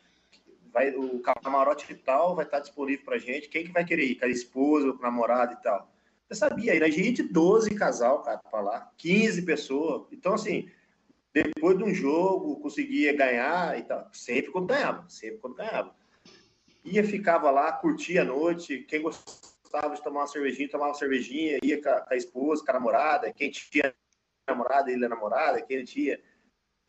Speaker 3: vai, o camarote tal vai estar disponível para gente. Quem que vai querer ir? Com a esposa, com o namorado e tal. Eu sabia, era gente, 12 casal, cara, para lá, 15 pessoas. Então, assim, depois de um jogo, conseguia ganhar e tal. Sempre quando ganhava, sempre quando ganhava. Ia, ficava lá, curtia a noite. Quem gostava de tomar uma cervejinha, tomava uma cervejinha, ia com a, com a esposa, com a namorada. Quem tinha namorada, ele é namorada. Quem tinha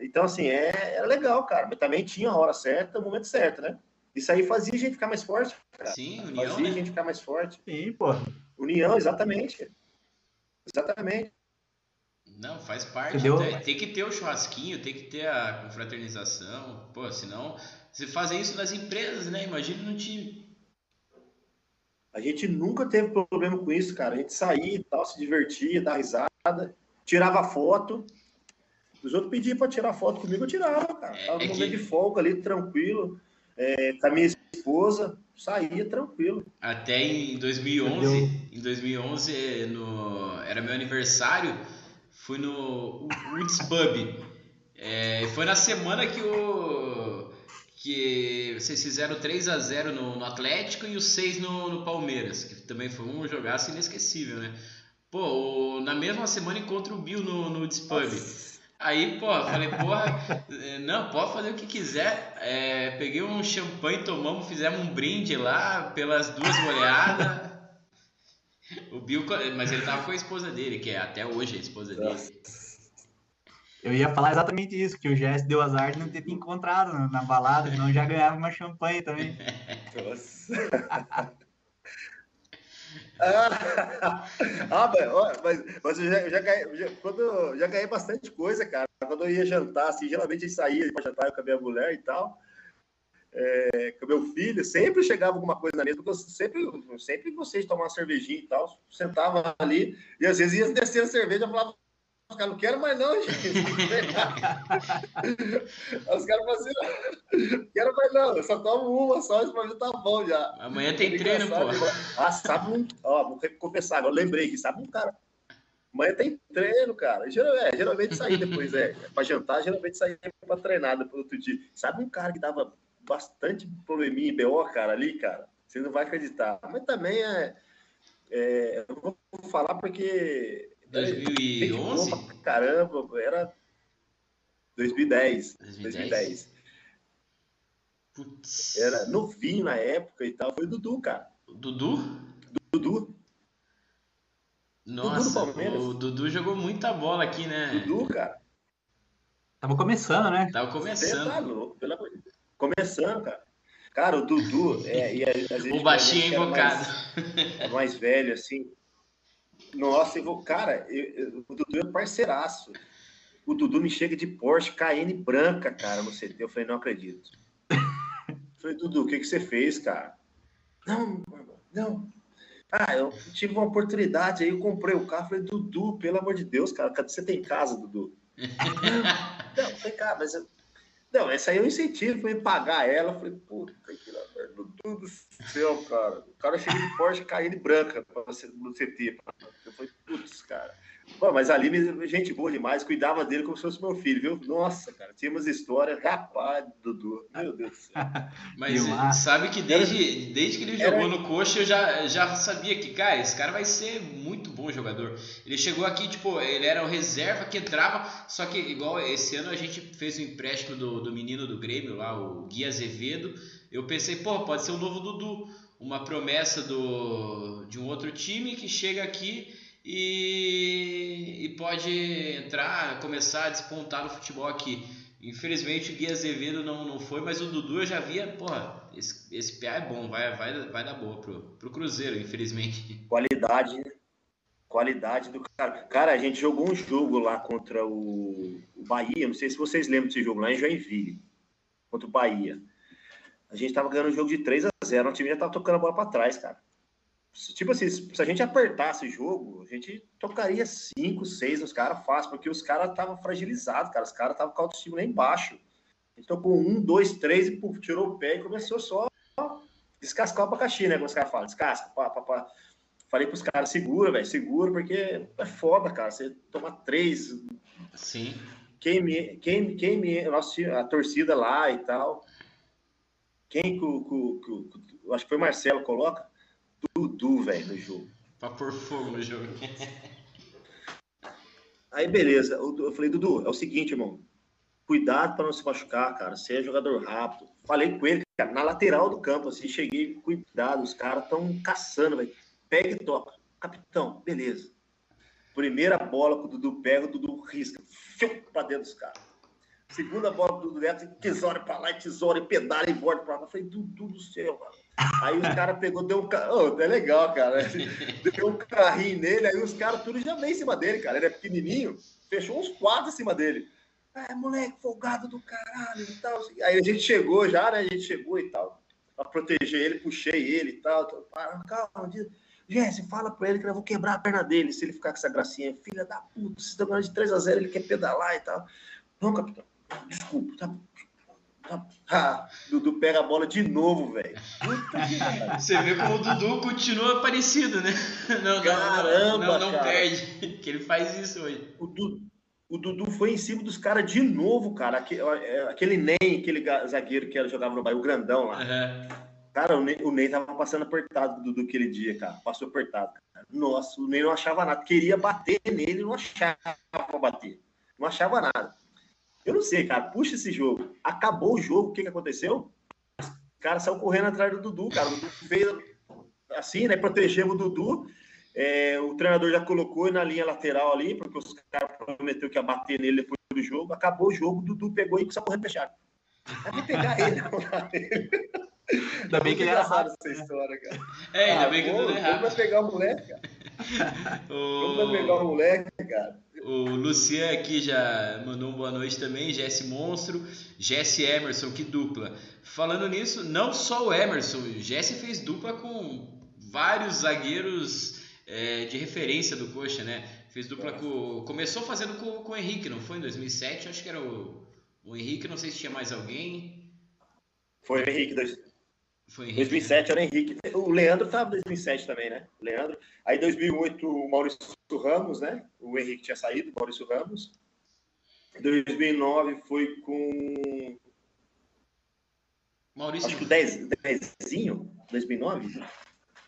Speaker 3: então, assim, é, era legal, cara. Mas também tinha a hora certa, o momento certo, né? Isso aí fazia a gente ficar mais forte. Cara.
Speaker 1: Sim, união,
Speaker 3: Fazia
Speaker 1: né?
Speaker 3: a gente ficar mais forte.
Speaker 2: Sim, pô.
Speaker 3: União, exatamente. Exatamente.
Speaker 1: Não, faz parte. Tem, tem, que ter o churrasquinho, tem que ter a confraternização. Pô, senão. Você fazem isso nas empresas, né? Imagina no time.
Speaker 3: A gente nunca teve problema com isso, cara. A gente saía e tal, se divertia, dava risada, tirava foto. Os outros pediam para tirar foto comigo, eu tirava, cara. É, Tava é no momento que... de folga ali, tranquilo. É, com a minha esposa, saía tranquilo.
Speaker 1: Até em 2011, em 2011 no, era meu aniversário, fui no Woods Pub. É, foi na semana que o que vocês fizeram 3 a 0 no, no Atlético e o 6 no, no, Palmeiras, que também foi um jogaço inesquecível, né? Pô, o, na mesma semana encontro o Bill no, no Woods Pub. Nossa. Aí, pô, falei, porra, não, pode fazer o que quiser. É, peguei um champanhe, tomamos, fizemos um brinde lá pelas duas goleadas. O Bill, mas ele tava com a esposa dele, que é até hoje a esposa dele.
Speaker 2: Eu ia falar exatamente isso, que o Jess deu azar de não ter te encontrado na, na balada, senão já ganhava uma champanhe também. Nossa.
Speaker 3: Ah, ah mas, mas eu já, eu já, ganhei, já, quando, já ganhei bastante coisa, cara. Quando eu ia jantar, assim, geralmente a gente saía para jantar com a minha mulher e tal, é, com meu filho, sempre chegava alguma coisa na mesa, porque eu sempre, sempre gostei de tomar uma cervejinha e tal, sentava ali, e às vezes ia descer a cerveja e falava, os caras não querem mais não, gente. Os caras falam assim, não quero mais não, eu só tomo uma só, isso pra mim tá bom já.
Speaker 1: Amanhã tem treino, pô.
Speaker 3: Ah, sabe um... Ó, vou confessar, agora lembrei que sabe um cara... Amanhã tem treino, cara. É, geralmente sair depois, é. Pra jantar, geralmente sair pra treinar depois outro dia. Sabe um cara que dava bastante probleminha em BO, cara, ali, cara? Você não vai acreditar. Mas também é... é eu vou falar porque
Speaker 1: 2011?
Speaker 3: Caramba, era 2010. 2010. 2010. Putz. Era novinho na época e tal. Foi o Dudu, cara.
Speaker 1: Dudu?
Speaker 3: Dudu.
Speaker 1: Nossa, Dudu o Dudu jogou muita bola aqui, né?
Speaker 3: Dudu, cara.
Speaker 2: Tava começando, né?
Speaker 1: Tava começando. Você
Speaker 3: tá louco, pelo amor de Deus. Começando, cara. Cara, o Dudu, é, e
Speaker 1: o baixinho invocado.
Speaker 3: Mais, mais velho, assim, nossa, eu vou, cara, eu, eu, o Dudu é parceiraço. O Dudu me chega de Porsche Cayenne branca, cara, no CT. Eu falei, não acredito. Eu falei, Dudu, o que, que você fez, cara? Não, não. Ah, eu tive uma oportunidade aí, eu comprei o carro. Falei, Dudu, pelo amor de Deus, cara, cadê você tem casa, Dudu? não, não, tem casa, mas eu, não, essa aí eu incentivo para pagar ela. Falei, puta que do céu, cara. O cara chega de Porsche Cayenne branca para você no CT. Eu falei, putz, cara. Bom, mas ali, gente boa demais, cuidava dele como se fosse meu filho, viu? Nossa, cara, tinha umas histórias, rapaz, Dudu, meu Deus do céu.
Speaker 1: mas sabe que desde, desde que ele jogou Era... no coxa, eu já, já sabia que, cara, esse cara vai ser muito bom jogador. Ele chegou aqui, tipo, ele era o reserva que entrava, só que igual esse ano a gente fez o um empréstimo do, do menino do Grêmio lá, o Gui Azevedo. Eu pensei, pô, pode ser o novo Dudu, uma promessa do, de um outro time que chega aqui e, e pode entrar, começar a despontar no futebol aqui. Infelizmente o Gui Azevedo não, não foi, mas o Dudu eu já via, porra, esse, esse PA é bom, vai, vai, vai dar boa pro, pro Cruzeiro, infelizmente.
Speaker 3: Qualidade, qualidade do cara. Cara, a gente jogou um jogo lá contra o Bahia, não sei se vocês lembram desse jogo, lá em Joinville, contra o Bahia. A gente tava ganhando um jogo de 3 a 0 o time já tava tocando a bola para trás, cara. Tipo assim, se a gente apertasse o jogo, a gente tocaria 5, 6 nos caras fácil, porque os caras estavam fragilizados, cara. Os caras estavam com o autoestima lá embaixo. A gente tocou um, dois, três e puf, tirou o pé e começou só a descascar o abacaxi, né? Como os caras falam, descasca, pá, pá, pá. Falei pros caras, segura, velho, segura, porque é foda, cara. Você toma três.
Speaker 1: Sim.
Speaker 3: Quem me, quem, quem me, nossa, a torcida lá e tal. Quem que o, acho que foi o Marcelo coloca? Dudu, velho, no jogo.
Speaker 1: Pra pôr fogo no jogo.
Speaker 3: Aí, beleza. Eu falei, Dudu, é o seguinte, irmão. Cuidado para não se machucar, cara. Você é jogador rápido. Falei com ele, cara, na lateral do campo, assim, cheguei, cuidado, os caras estão caçando, velho. Pega e toca. Capitão, beleza. Primeira bola que o Dudu pega, o Dudu risca. Fiu, pra dentro dos caras. Segunda bola do Neto, tesoura pra lá, tesoura, e pedala e volta pra lá. Eu falei, Dudu do céu, mano. Aí os caras pegou, deu um carro. Oh, é legal, cara. Deu um carrinho nele, aí os caras tudo já vem em cima dele, cara. Ele é pequenininho, fechou uns quatro em cima dele. É, moleque, folgado do caralho e tal. Aí a gente chegou já, né? A gente chegou e tal. Pra proteger ele, puxei ele e tal. Calma, Jesse, fala pra ele que eu vou quebrar a perna dele se ele ficar com essa gracinha. Filha da puta, vocês estão ganhando de 3 a 0 ele quer pedalar e tal. Não, capitão, desculpa, tá ah, Dudu pega a bola de novo, velho.
Speaker 1: Você vê como o Dudu continua parecido, né? Não, Caramba, não, não, não perde. Que ele faz isso hoje.
Speaker 3: O Dudu, o Dudu foi em cima dos caras de novo, cara. Aquele, é, aquele Ney, aquele zagueiro que jogava no Bahia, o grandão lá. Uhum. Cara, o Ney, o Ney tava passando apertado do Dudu aquele dia, cara. Passou apertado. Cara. Nossa, o Ney não achava nada. Queria bater nele, não achava pra bater. Não achava nada. Eu não sei, cara. Puxa esse jogo. Acabou o jogo, o que, que aconteceu? Os caras saiu correndo atrás do Dudu, cara. O Dudu veio assim, né? Protegemos o Dudu. É, o treinador já colocou na linha lateral ali, porque os caras prometeu que ia bater nele depois do jogo. Acabou o jogo, o Dudu pegou e saiu correndo fechado. Vai pegar ele,
Speaker 2: Ainda bem que ele era rápido.
Speaker 3: essa história, cara.
Speaker 1: É, ainda ah, bem que ele é rápido.
Speaker 3: Como vai pegar o moleque, cara? Como vai pegar o moleque, cara?
Speaker 1: O Lucian aqui já mandou uma boa noite também, Jesse Monstro, Jesse Emerson, que dupla. Falando nisso, não só o Emerson, Jesse fez dupla com vários zagueiros é, de referência do Coxa, né? Fez dupla com. Começou fazendo com, com o Henrique, não foi? Em 2007, acho que era o, o Henrique, não sei se tinha mais alguém.
Speaker 3: Foi o Henrique, foi Henrique. 2007 era Henrique. O Leandro estava em 2007 também, né? Leandro. Aí 2008 o Maurício Ramos, né? O Henrique tinha saído, o Maurício Ramos. 2009 foi com
Speaker 1: Maurício.
Speaker 3: Acho que o 10, Dezinho, 2009.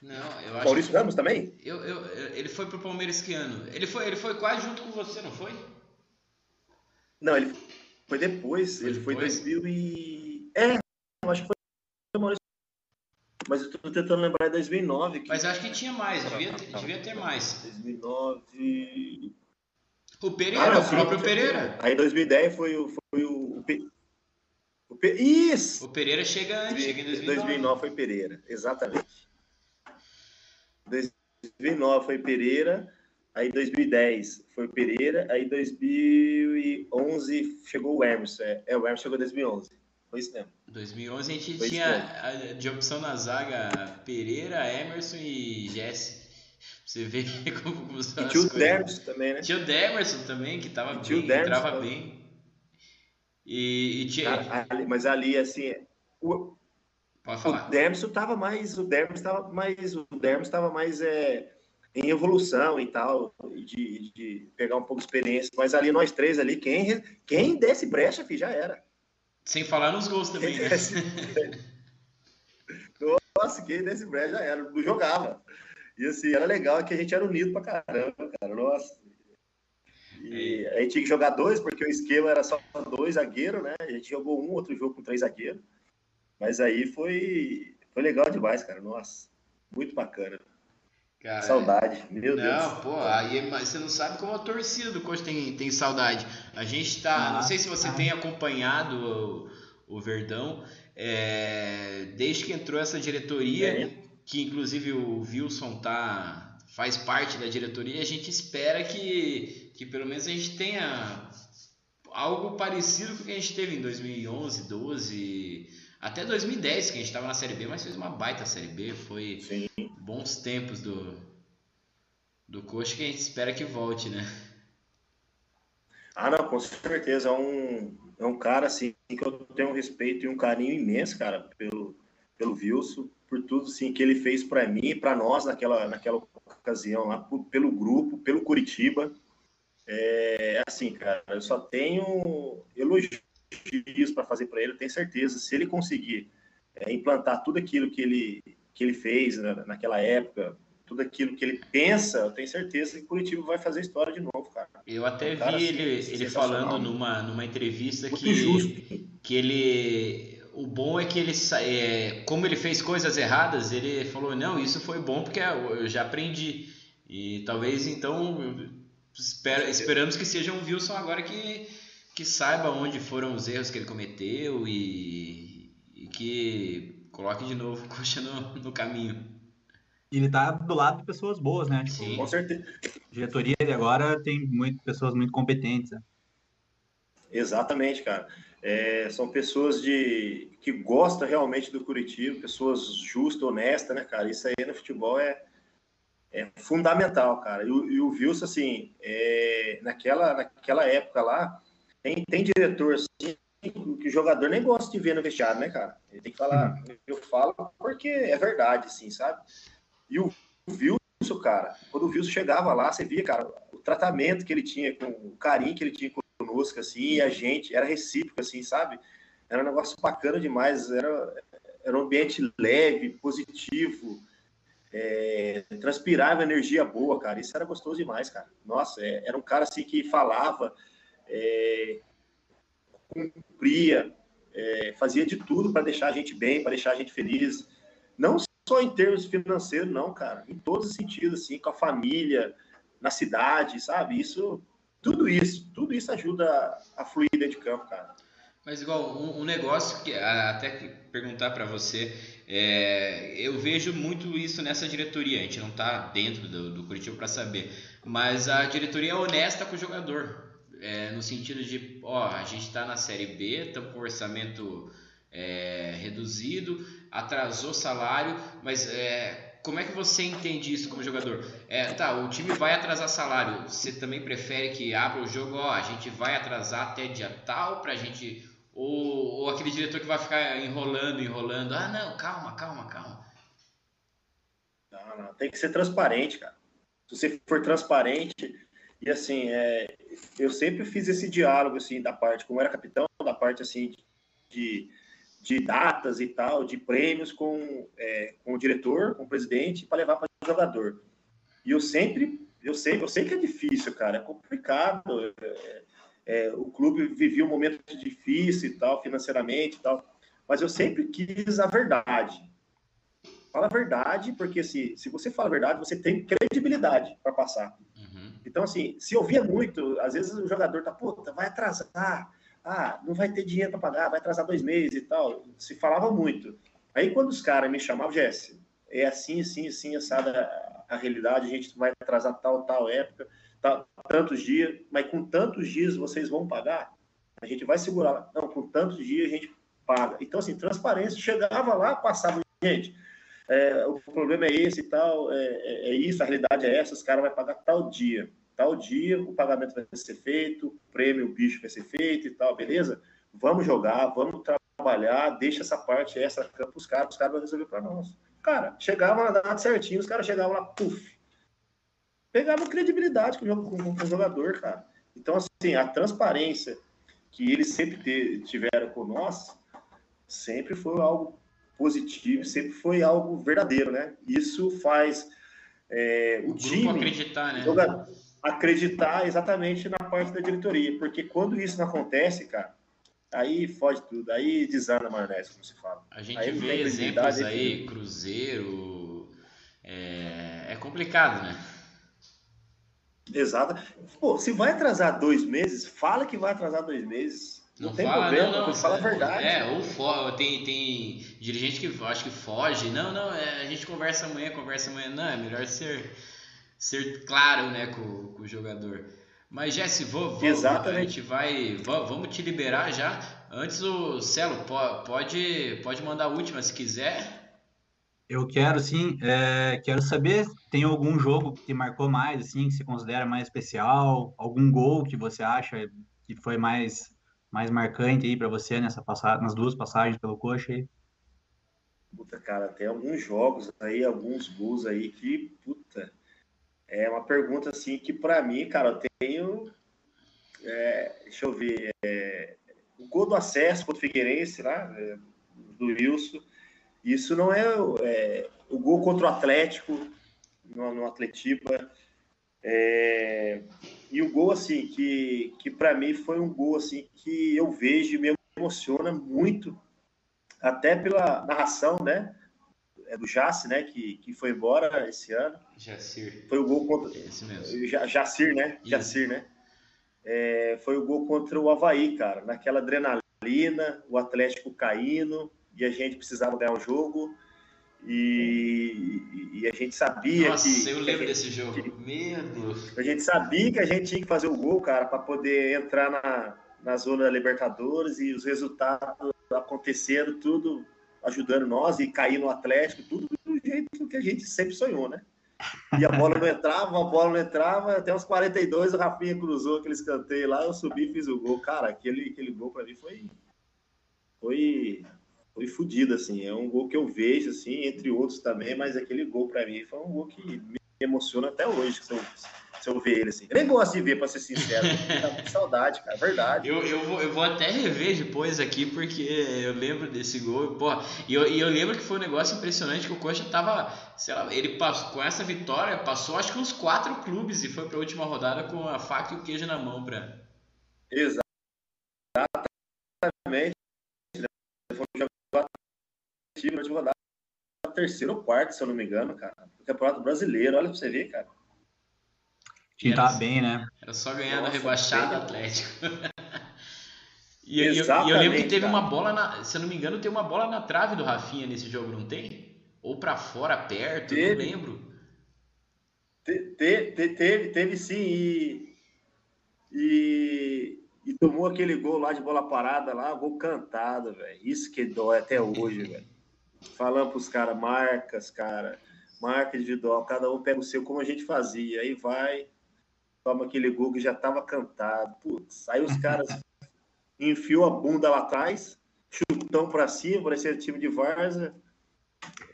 Speaker 1: Não, eu acho.
Speaker 3: Maurício que... Ramos também?
Speaker 1: Eu, eu, ele foi pro Palmeiras que ano? Ele foi, ele foi quase junto com você, não foi?
Speaker 3: Não, ele foi depois. Foi ele depois? foi 2000 e. É, acho que foi mas eu estou tentando lembrar de 2009.
Speaker 1: Que... Mas acho que tinha mais, devia ter, devia ter mais.
Speaker 3: 2009.
Speaker 1: O Pereira, ah, não, o próprio Pereira.
Speaker 3: Aí 2010 foi o. Foi o, o, Pe... o Pe... Isso!
Speaker 1: O Pereira chega antes, chega em 2009.
Speaker 3: 2009 foi Pereira, exatamente. 2009 foi Pereira, aí 2010 foi Pereira, aí 2011 chegou o Emerson. É, é o Emerson chegou em 2011. Foi isso mesmo.
Speaker 1: 2011 a gente Foi tinha de opção na zaga Pereira, Emerson e Jesse. Você vê como,
Speaker 3: são e tinha o Demerson também, né?
Speaker 1: Tinha o Demerson também, que tava bem, que entrava bem. E, e tinha...
Speaker 3: ali, mas ali, assim, o,
Speaker 1: Pode falar.
Speaker 3: o Demerson tava mais, o Demerson tava mais, o Demerson tava mais é, em evolução e tal, de, de pegar um pouco de experiência, mas ali nós três ali, quem, quem desse brecha, filho, já era.
Speaker 1: Sem falar nos gols também, né?
Speaker 3: Nossa, quem desse break já era, não jogava. E assim, era legal que a gente era unido pra caramba, cara. Nossa. E a gente tinha que jogar dois, porque o esquema era só dois zagueiros, né? A gente jogou um outro jogo com três zagueiros. Mas aí foi, foi legal demais, cara. Nossa, muito bacana. Cara, saudade, meu
Speaker 1: não,
Speaker 3: Deus.
Speaker 1: Não, pô, aí você não sabe como a torcida do Coxa tem, tem saudade. A gente tá. Ah, não sei se você ah. tem acompanhado o, o Verdão. É, desde que entrou essa diretoria, é. que inclusive o Wilson tá, faz parte da diretoria, a gente espera que, que pelo menos a gente tenha algo parecido com o que a gente teve em 2011, 12, até 2010, que a gente estava na Série B, mas fez uma baita Série B. Foi Sim. Bons tempos do, do Coxa que a gente espera que volte, né?
Speaker 3: Ah, não, com certeza. É um, é um cara assim que eu tenho um respeito e um carinho imenso, cara, pelo, pelo Wilson, por tudo assim, que ele fez para mim e para nós naquela, naquela ocasião, lá, pelo grupo, pelo Curitiba. É assim, cara, eu só tenho elogios para fazer para ele, eu tenho certeza. Se ele conseguir é, implantar tudo aquilo que ele, que ele fez na, naquela época, tudo aquilo que ele pensa, eu tenho certeza que o Curitiba vai fazer história de novo, cara.
Speaker 1: Eu até vi assim, ele, ele falando numa, numa entrevista que, que ele. O bom é que ele, é, como ele fez coisas erradas, ele falou: não, isso foi bom porque eu já aprendi. E talvez então espera, esperamos que seja um Wilson agora que que saiba onde foram os erros que ele cometeu e, e que coloque de novo o Coxa no, no caminho.
Speaker 2: E ele tá do lado de pessoas boas, né?
Speaker 3: Tipo, Sim. Com certeza.
Speaker 2: A diretoria dele agora tem muito, pessoas muito competentes. Né?
Speaker 3: Exatamente, cara. É, são pessoas de que gostam realmente do Curitiba, pessoas justas, honestas, né, cara? Isso aí no futebol é, é fundamental, cara. E, e o Wilson, assim, é, naquela, naquela época lá, tem, tem diretor assim, que o jogador nem gosta de ver no vestiário, né, cara? Ele tem que falar, uhum. eu falo porque é verdade, assim, sabe? E o Wilson, cara, quando o Wilson chegava lá, você via, cara, o tratamento que ele tinha, com o carinho que ele tinha conosco, assim, e a gente, era recíproco, assim, sabe? Era um negócio bacana demais, era, era um ambiente leve, positivo, é, transpirava energia boa, cara, isso era gostoso demais, cara. Nossa, é, era um cara, assim, que falava é, cumpria, é, fazia de tudo para deixar a gente bem, para deixar a gente feliz. Não só em termos financeiros, não, cara, em todos os sentidos, assim, com a família, na cidade, sabe? Isso, tudo isso, tudo isso ajuda a, fluir dentro de campo, cara.
Speaker 1: Mas igual um, um negócio que até perguntar para você, é, eu vejo muito isso nessa diretoria. A gente não está dentro do, do Curitiba para saber, mas a diretoria é honesta com o jogador é, no sentido de, ó, a gente está na Série B, estamos com orçamento é, reduzido, atrasou salário, mas é, como é que você entende isso como jogador? É, tá, o time vai atrasar salário, você também prefere que abra o jogo, ó, a gente vai atrasar até dia tal para a gente... Ou, ou aquele diretor que vai ficar enrolando, enrolando, ah, não, calma, calma, calma.
Speaker 3: Não, não, tem que ser transparente, cara. Se você for transparente, e assim, é, eu sempre fiz esse diálogo assim da parte, como era capitão, da parte assim de, de datas e tal, de prêmios com, é, com o diretor, com o presidente, para levar para o jogador. E eu sempre, eu sei, eu sei que é difícil, cara, é complicado. É, é, o clube vivia um momento difícil e tal, financeiramente e tal, mas eu sempre quis a verdade. Fala a verdade, porque se, se você fala a verdade, você tem credibilidade para passar. Então, assim, se ouvia muito, às vezes o jogador tá, puta, vai atrasar, ah, não vai ter dinheiro para pagar, vai atrasar dois meses e tal. Se falava muito. Aí, quando os caras me chamavam, Jesse, é assim, assim, assim, assada a, realidade, a gente vai atrasar tal, tal época, tal, tantos dias, mas com tantos dias vocês vão pagar? A gente vai segurar. Não, com tantos dias a gente paga. Então, assim, transparência, chegava lá, passava, gente, é, o problema é esse e tal, é, é, é, isso, a realidade é essa, os caras vão pagar tal dia. Tal dia o pagamento vai ser feito, o prêmio, o bicho vai ser feito e tal, beleza? Vamos jogar, vamos trabalhar, deixa essa parte, essa para os caras, os caras vão resolver para nós. Cara, chegava na data certinho, os caras chegavam lá, puf, pegavam credibilidade com o, com o jogador, cara. Então, assim, a transparência que eles sempre tiveram com nós sempre foi algo positivo, sempre foi algo verdadeiro, né? Isso faz é, o, o time
Speaker 1: acreditar, né?
Speaker 3: acreditar exatamente na parte da diretoria, porque quando isso não acontece, cara, aí foge tudo, aí desanda a maionese, como se fala.
Speaker 1: A gente vê exemplos aí, Cruzeiro, é, é complicado, né?
Speaker 3: Exato. Pô, se vai atrasar dois meses, fala que vai atrasar dois meses. Não, não tem fala, problema, não, não, fala a verdade.
Speaker 1: É, ou for, tem, tem dirigente que acho que foge. Não, não, é, a gente conversa amanhã, conversa amanhã. Não, é melhor ser, ser claro né, com, com o jogador. Mas, Jesse, vou, vou, Exatamente. a gente vai. Vamos te liberar já. Antes o Celo, pode, pode mandar a última se quiser.
Speaker 2: Eu quero sim, é, quero saber, tem algum jogo que te marcou mais, assim, que se considera mais especial? Algum gol que você acha que foi mais, mais marcante aí para você nessa passagem, nas duas passagens pelo coxa aí?
Speaker 3: Puta, cara, tem alguns jogos aí, alguns gols aí que, puta, é uma pergunta assim que para mim, cara, eu tenho, é, deixa eu ver, é, o gol do acesso contra o Figueirense lá, é, do Wilson, isso não é, é, o gol contra o Atlético, no, no Atletiba, é, e o gol, assim, que, que para mim foi um gol, assim, que eu vejo e me emociona muito, até pela narração, né, é do Jace, né, que, que foi embora esse ano.
Speaker 1: Jacir.
Speaker 3: Foi o gol contra... Esse mesmo. Jacir, né? Isso. Jacir, né? É, foi o gol contra o Havaí, cara, naquela adrenalina, o Atlético caindo, e a gente precisava ganhar o jogo. E, e, a gente sabia
Speaker 1: Nossa,
Speaker 3: que.
Speaker 1: eu lembro
Speaker 3: gente,
Speaker 1: desse jogo. Que, Meu Deus.
Speaker 3: A gente sabia que a gente tinha que fazer o gol, cara, para poder entrar na, na zona da Libertadores e os resultados acontecendo, tudo ajudando nós e cair no Atlético, tudo do jeito que a gente sempre sonhou, né? E a bola não entrava, a bola não entrava, até uns 42 o Rafinha cruzou aquele escanteio lá, eu subi e fiz o gol. Cara, aquele, aquele gol para mim foi. Foi foi fodido, assim. É um gol que eu vejo, assim, entre outros também, mas aquele gol para mim foi um gol que me emociona até hoje, se eu, se eu ver ele, assim. Eu nem gosto de ver, para ser sincero. Tá com saudade, cara, verdade.
Speaker 1: Eu, eu, vou, eu vou até rever depois aqui, porque eu lembro desse gol, pô, e eu, e eu lembro que foi um negócio impressionante que o Coxa tava, sei lá, ele passou, com essa vitória, passou acho que uns quatro clubes e foi pra última rodada com a faca e o queijo na mão pra...
Speaker 3: Exatamente time na última rodada, terceiro ou quarto, se eu não me engano, cara. Do Campeonato Brasileiro, olha pra você ver, cara.
Speaker 2: O time tá bem, né?
Speaker 1: Era só ganhar Nossa, no rebaixado Atlético. e, eu, eu, eu, lembro que teve cara. uma bola, na, se eu não me engano, tem uma bola na trave do Rafinha nesse jogo, não tem? Ou para fora, perto, teve, não lembro.
Speaker 3: Te, te, te, teve, teve sim, e, e, e, tomou aquele gol lá de bola parada lá, gol cantado, velho. Isso que dói até hoje, velho falando para os caras, marcas, cara, marca individual, cada um pega o seu, como a gente fazia. Aí vai, toma aquele gol que já estava cantado. Putz, aí os caras enfiou a bunda lá atrás, chutão para cima, parecia time de Varza.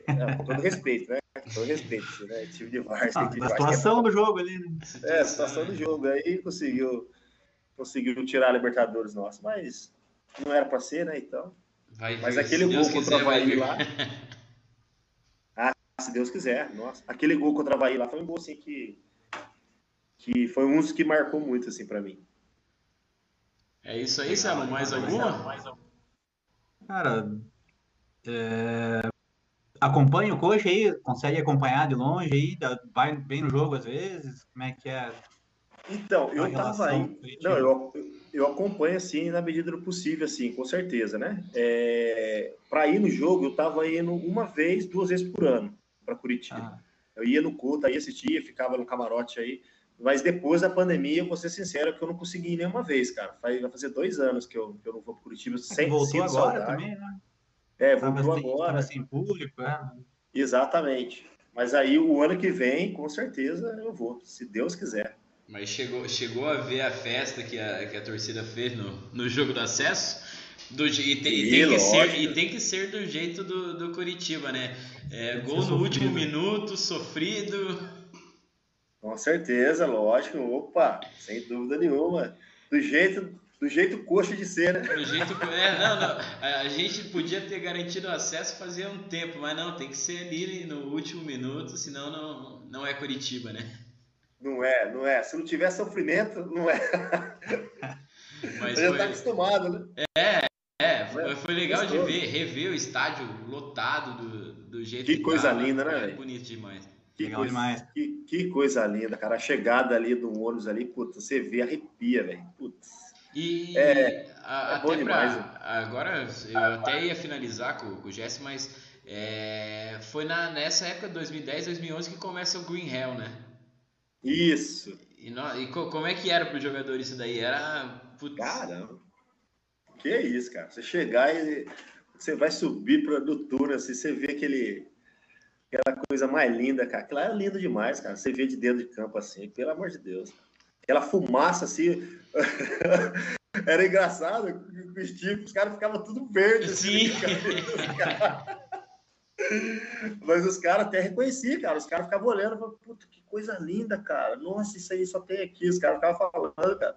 Speaker 3: É, com todo respeito, né? Com todo respeito, né? Time de Varza.
Speaker 2: Ah,
Speaker 3: a
Speaker 2: situação é... do jogo ali, né?
Speaker 3: É, a situação do jogo. Aí conseguiu, conseguiu tirar a Libertadores nossa, mas não era para ser, né? Então.
Speaker 1: Vai
Speaker 3: Mas aquele gol contra o Havaí lá. ah, se Deus quiser, nossa. Aquele gol contra o Havaí lá foi um gol assim que. Que foi um dos que marcou muito assim para mim.
Speaker 1: É isso aí, Salo. Mais alguma?
Speaker 2: Cara, é... acompanha o coach aí? Consegue acompanhar de longe aí? Vai bem no jogo às vezes? Como é que é?
Speaker 3: Então, eu tava aí. Não, eu, eu acompanho assim na medida do possível, assim, com certeza, né? É, para ir no jogo, eu tava indo uma vez, duas vezes por ano para Curitiba. Ah. Eu ia no culto, aí assistia, ficava no camarote aí. Mas depois da pandemia, eu vou ser sincero que eu não consegui ir nenhuma vez, cara. Vai fazer dois anos que eu, que eu não vou para Curitiba sem
Speaker 2: Voltou agora saudade. também, né?
Speaker 3: É, voltou sem, agora.
Speaker 2: sem público, é.
Speaker 3: Exatamente. Mas aí o ano que vem, com certeza, eu vou, se Deus quiser.
Speaker 1: Mas chegou, chegou a ver a festa que a, que a torcida fez no, no jogo do acesso? Do, e, tem, e, tem que ser, e tem que ser do jeito do, do Curitiba, né? É, gol no último minuto, sofrido.
Speaker 3: Com certeza, lógico. Opa, sem dúvida nenhuma. Do jeito, do jeito coxa de ser, né?
Speaker 1: Do jeito, é, não, não. A gente podia ter garantido o acesso fazia um tempo, mas não, tem que ser ali no último minuto, senão não, não é Curitiba, né?
Speaker 3: Não é, não é. Se não tiver sofrimento, não é. Mas Você já está acostumado, né?
Speaker 1: É, é. Foi, foi legal de ver, rever o estádio lotado do, do jeito
Speaker 3: que, que coisa tava. linda, né?
Speaker 1: É bonito demais.
Speaker 3: Que Legal coisa, demais. Que, que, coisa linda, cara. A chegada ali do ônibus ali, puta, você vê, arrepia, velho. Putz.
Speaker 1: E é, a, é até demais, pra, agora eu até ia finalizar com, com o Jesse, mas é, foi na, nessa época de 2010, 2011 que começa o Green Hell, né?
Speaker 3: Isso.
Speaker 1: E, no, e co, como é que era pro jogador isso daí? Era.
Speaker 3: Putz. Caramba. Que isso, cara. Você chegar e você vai subir para do túnel, assim, você vê aquele aquela coisa mais linda, cara. Aquilo é lindo demais, cara. Você vê de dentro de campo assim, pelo amor de Deus. Aquela fumaça assim. Era engraçado, os tipos, os caras ficavam tudo verdes.
Speaker 1: Assim, Sim.
Speaker 3: Mas os caras até reconheciam, cara. Os caras ficavam olhando e puta, que coisa linda, cara. Nossa, isso aí só tem aqui. Os caras ficavam falando, cara.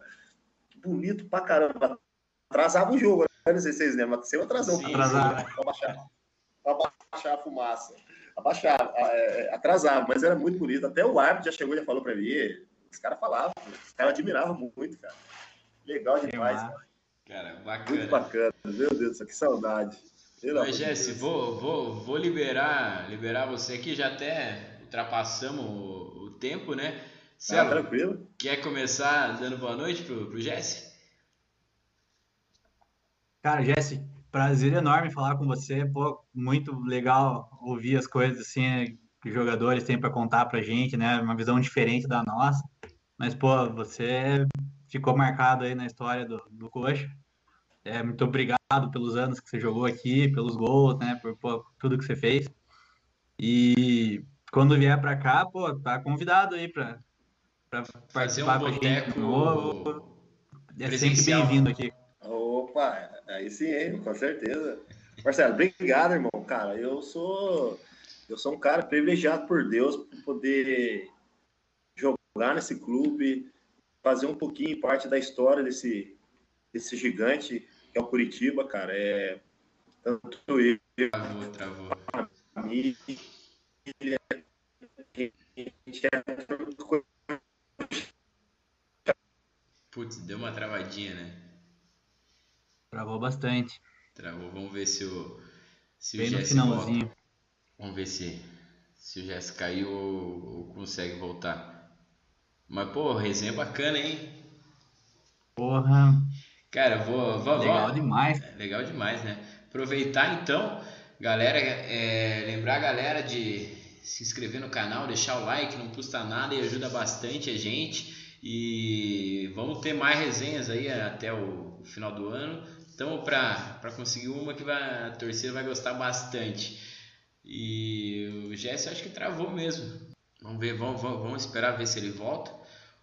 Speaker 3: Que bonito pra caramba. Atrasava o jogo, né? Não sei se vocês lembram, mas sempre atrasou. Sim, atrasava. Pra baixar, pra baixar a fumaça abaixava, é, atrasava, mas era muito bonito. Até o árbitro já chegou e já falou para mim, os caras falavam, os caras admiravam muito, cara. Legal demais, cara.
Speaker 1: Cara, bacana.
Speaker 3: Muito bacana, meu Deus que saudade.
Speaker 1: Mas, Jesse, vou, vou, vou liberar, liberar você aqui, já até ultrapassamos o, o tempo, né?
Speaker 3: Celo, ah, tranquilo.
Speaker 1: Quer começar dando boa noite pro, pro Jesse?
Speaker 2: Cara, Jesse, prazer enorme falar com você. Pô, muito legal ouvir as coisas assim que os jogadores têm para contar para gente, né? Uma visão diferente da nossa. Mas, pô, você ficou marcado aí na história do, do Coxa. É, muito obrigado pelos anos que você jogou aqui, pelos gols, né? Por pô, tudo que você fez. E quando vier para cá, pô, tá convidado aí para participar um com a gente novo. É sempre bem-vindo aqui.
Speaker 3: Opa, aí sim, hein? com certeza. Marcelo, obrigado, irmão. Cara, eu sou eu sou um cara privilegiado por Deus por poder jogar nesse clube, fazer um pouquinho parte da história desse, desse gigante que é o Curitiba, cara. É tanto eu.
Speaker 1: Travou, travou. Putz, deu uma travadinha, né?
Speaker 2: Travou bastante.
Speaker 1: Travou. Vamos ver se o. Se
Speaker 2: Bem o no finalzinho.
Speaker 1: Volta. Vamos ver se, se o Jess caiu ou, ou, consegue voltar. Mas, pô, resenha bacana, hein?
Speaker 2: Porra.
Speaker 1: Cara, vou. vou
Speaker 2: legal vou, demais.
Speaker 1: É, legal demais, né? Aproveitar então, galera, é, lembrar a galera de se inscrever no canal, deixar o like, não custa nada e ajuda bastante a gente. E vamos ter mais resenhas aí até o final do ano. Então, para conseguir uma que vai, a torcida vai gostar bastante. E o Jesse acho que travou mesmo. Vamos ver, vamos, vamos, vamos esperar ver se ele volta.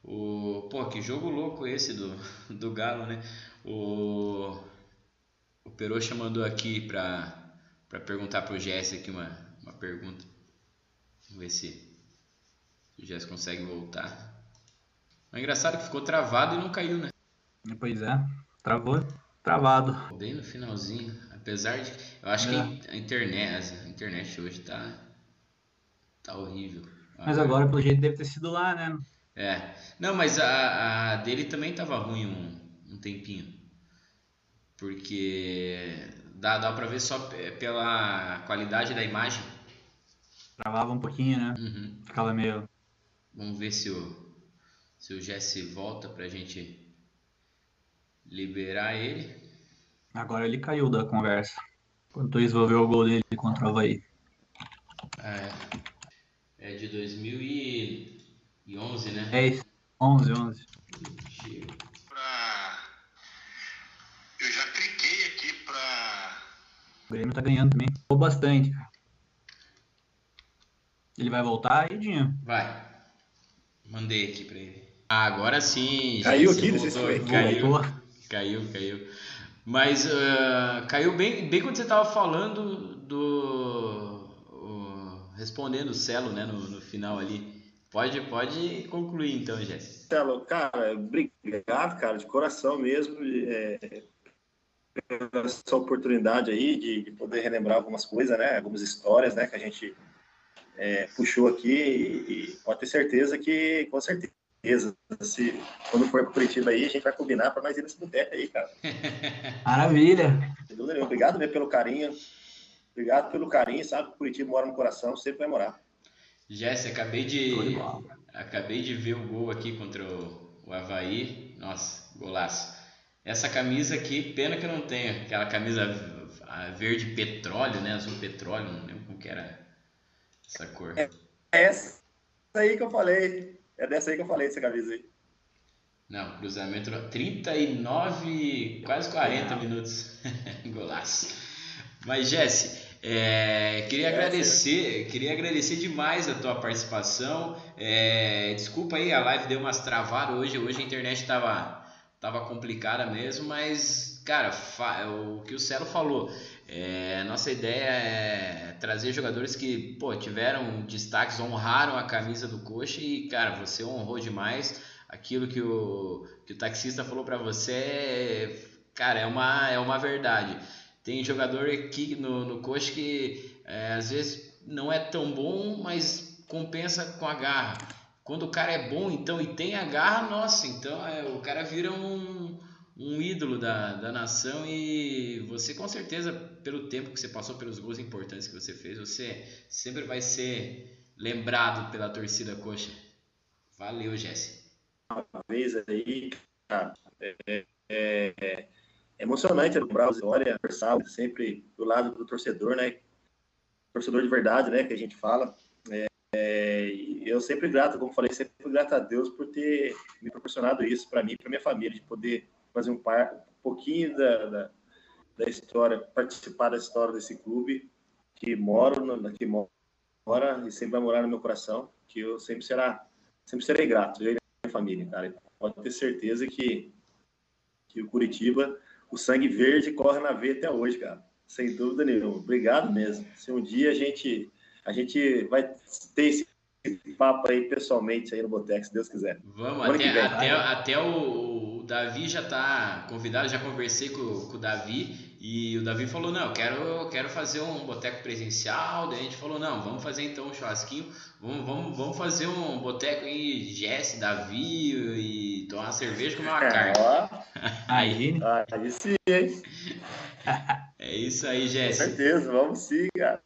Speaker 1: O, pô, que jogo louco esse do, do Galo, né? O, o Peroxa mandou aqui para para perguntar pro Jesse aqui uma, uma pergunta. Vamos ver se, se o Jesse consegue voltar. É engraçado que ficou travado e não caiu, né?
Speaker 2: Pois é, travou travado.
Speaker 1: Bem no finalzinho. Apesar de. Eu acho é. que a internet, a internet hoje tá. tá horrível.
Speaker 2: Mas agora, pelo jeito, deve ter sido lá, né?
Speaker 1: É. Não, mas a, a dele também tava ruim um, um tempinho. Porque dá, dá pra ver só pela qualidade da imagem.
Speaker 2: Travava um pouquinho, né?
Speaker 1: Uhum.
Speaker 2: Ficava meio.
Speaker 1: Vamos ver se o, se o Jesse volta pra gente liberar ele.
Speaker 2: Agora ele caiu da conversa. Quando o desenvolveu o gol dele contra o Havaí.
Speaker 1: É, é de 2011, né?
Speaker 2: É isso. 11, 11.
Speaker 3: Pra... Eu já cliquei aqui pra.
Speaker 2: O Grêmio tá ganhando também. Ficou bastante, cara. Ele vai voltar aí, Dinho?
Speaker 1: Vai. Mandei aqui pra ele. Ah, agora sim.
Speaker 3: Caiu aqui, não sei se foi.
Speaker 1: Caiu. Caiu, caiu. Mas uh, caiu bem, bem quando você estava falando do. Uh, respondendo o Celo, né, no, no final ali. Pode, pode concluir então, Jéssica.
Speaker 3: Celo, cara, obrigado, cara, de coração mesmo. É, essa oportunidade aí de, de, poder relembrar algumas coisas, né? Algumas histórias, né? Que a gente é, puxou aqui e, e pode ter certeza que, com certeza. Se, quando for para Curitiba aí, a gente vai combinar para nós ir nesse boteco aí, cara.
Speaker 2: Maravilha.
Speaker 3: Obrigado mesmo pelo carinho. Obrigado pelo carinho, sabe? Curitiba mora no coração, sempre vai morar.
Speaker 1: Jesse, acabei de, acabei de ver o gol aqui contra o, o Havaí. Nossa, golaço. Essa camisa aqui, pena que eu não tenho. Aquela camisa verde petróleo, né? Azul petróleo, não lembro como que era essa cor.
Speaker 3: É, essa aí que eu falei. É dessa aí que eu falei, essa camisa aí.
Speaker 1: Não, cruzamento 39, quase 40 minutos. Golaço. Mas, Jesse, é, queria é, agradecer, queria agradecer demais a tua participação. É, desculpa aí, a live deu umas travadas hoje. Hoje a internet estava tava complicada mesmo, mas, cara, o que o Celo falou, é, nossa ideia é trazer jogadores que pô, tiveram destaques, honraram a camisa do Coxa e, cara, você honrou demais aquilo que o, que o taxista falou para você, cara, é uma, é uma verdade. Tem jogador aqui no, no Coxa que é, às vezes não é tão bom, mas compensa com a garra. Quando o cara é bom, então, e tem a garra, nossa, então é, o cara vira um, um ídolo da, da nação e você com certeza, pelo tempo que você passou, pelos gols importantes que você fez, você sempre vai ser lembrado pela torcida coxa. Valeu, Jesse.
Speaker 3: Uma vez aí, cara, é, é, é emocionante lembrar a história, sempre do lado do torcedor, né? Torcedor de verdade, né? Que a gente fala. É, eu sempre grato, como falei, sempre grato a Deus por ter me proporcionado isso para mim, para minha família, de poder fazer um, par, um pouquinho da, da, da, história, participar da história desse clube que moro, no, que mora e sempre vai morar no meu coração, que eu sempre será, sempre serei grato, eu e minha família, cara. Pode ter certeza que que o Curitiba, o sangue verde corre na veia até hoje, cara. Sem dúvida nenhuma. Obrigado mesmo. Se um dia a gente a gente vai ter esse papo aí pessoalmente aí no Botex, se Deus quiser.
Speaker 1: Vamos, até, até, até o, o, Davi já está convidado, já conversei com, com, o Davi e o Davi falou, não, eu quero, quero fazer um boteco presencial, daí a gente falou, não, vamos fazer então um churrasquinho, vamos, vamos, vamos fazer um boteco aí, Jesse, Davi e tomar uma cerveja com uma carne.
Speaker 3: aí. aí sim, hein?
Speaker 1: É isso aí, Jesse.
Speaker 3: Com certeza, vamos sim, cara.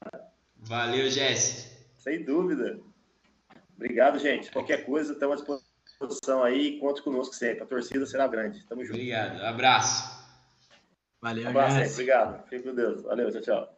Speaker 1: Valeu, Jesse.
Speaker 3: Sem dúvida. Obrigado, gente. Qualquer coisa, estamos à disposição aí. Conte conosco sempre. A torcida será grande. Tamo junto.
Speaker 1: Obrigado. Abraço.
Speaker 3: Valeu, um abraço, Obrigado. Fique com Deus. Valeu, tchau, tchau.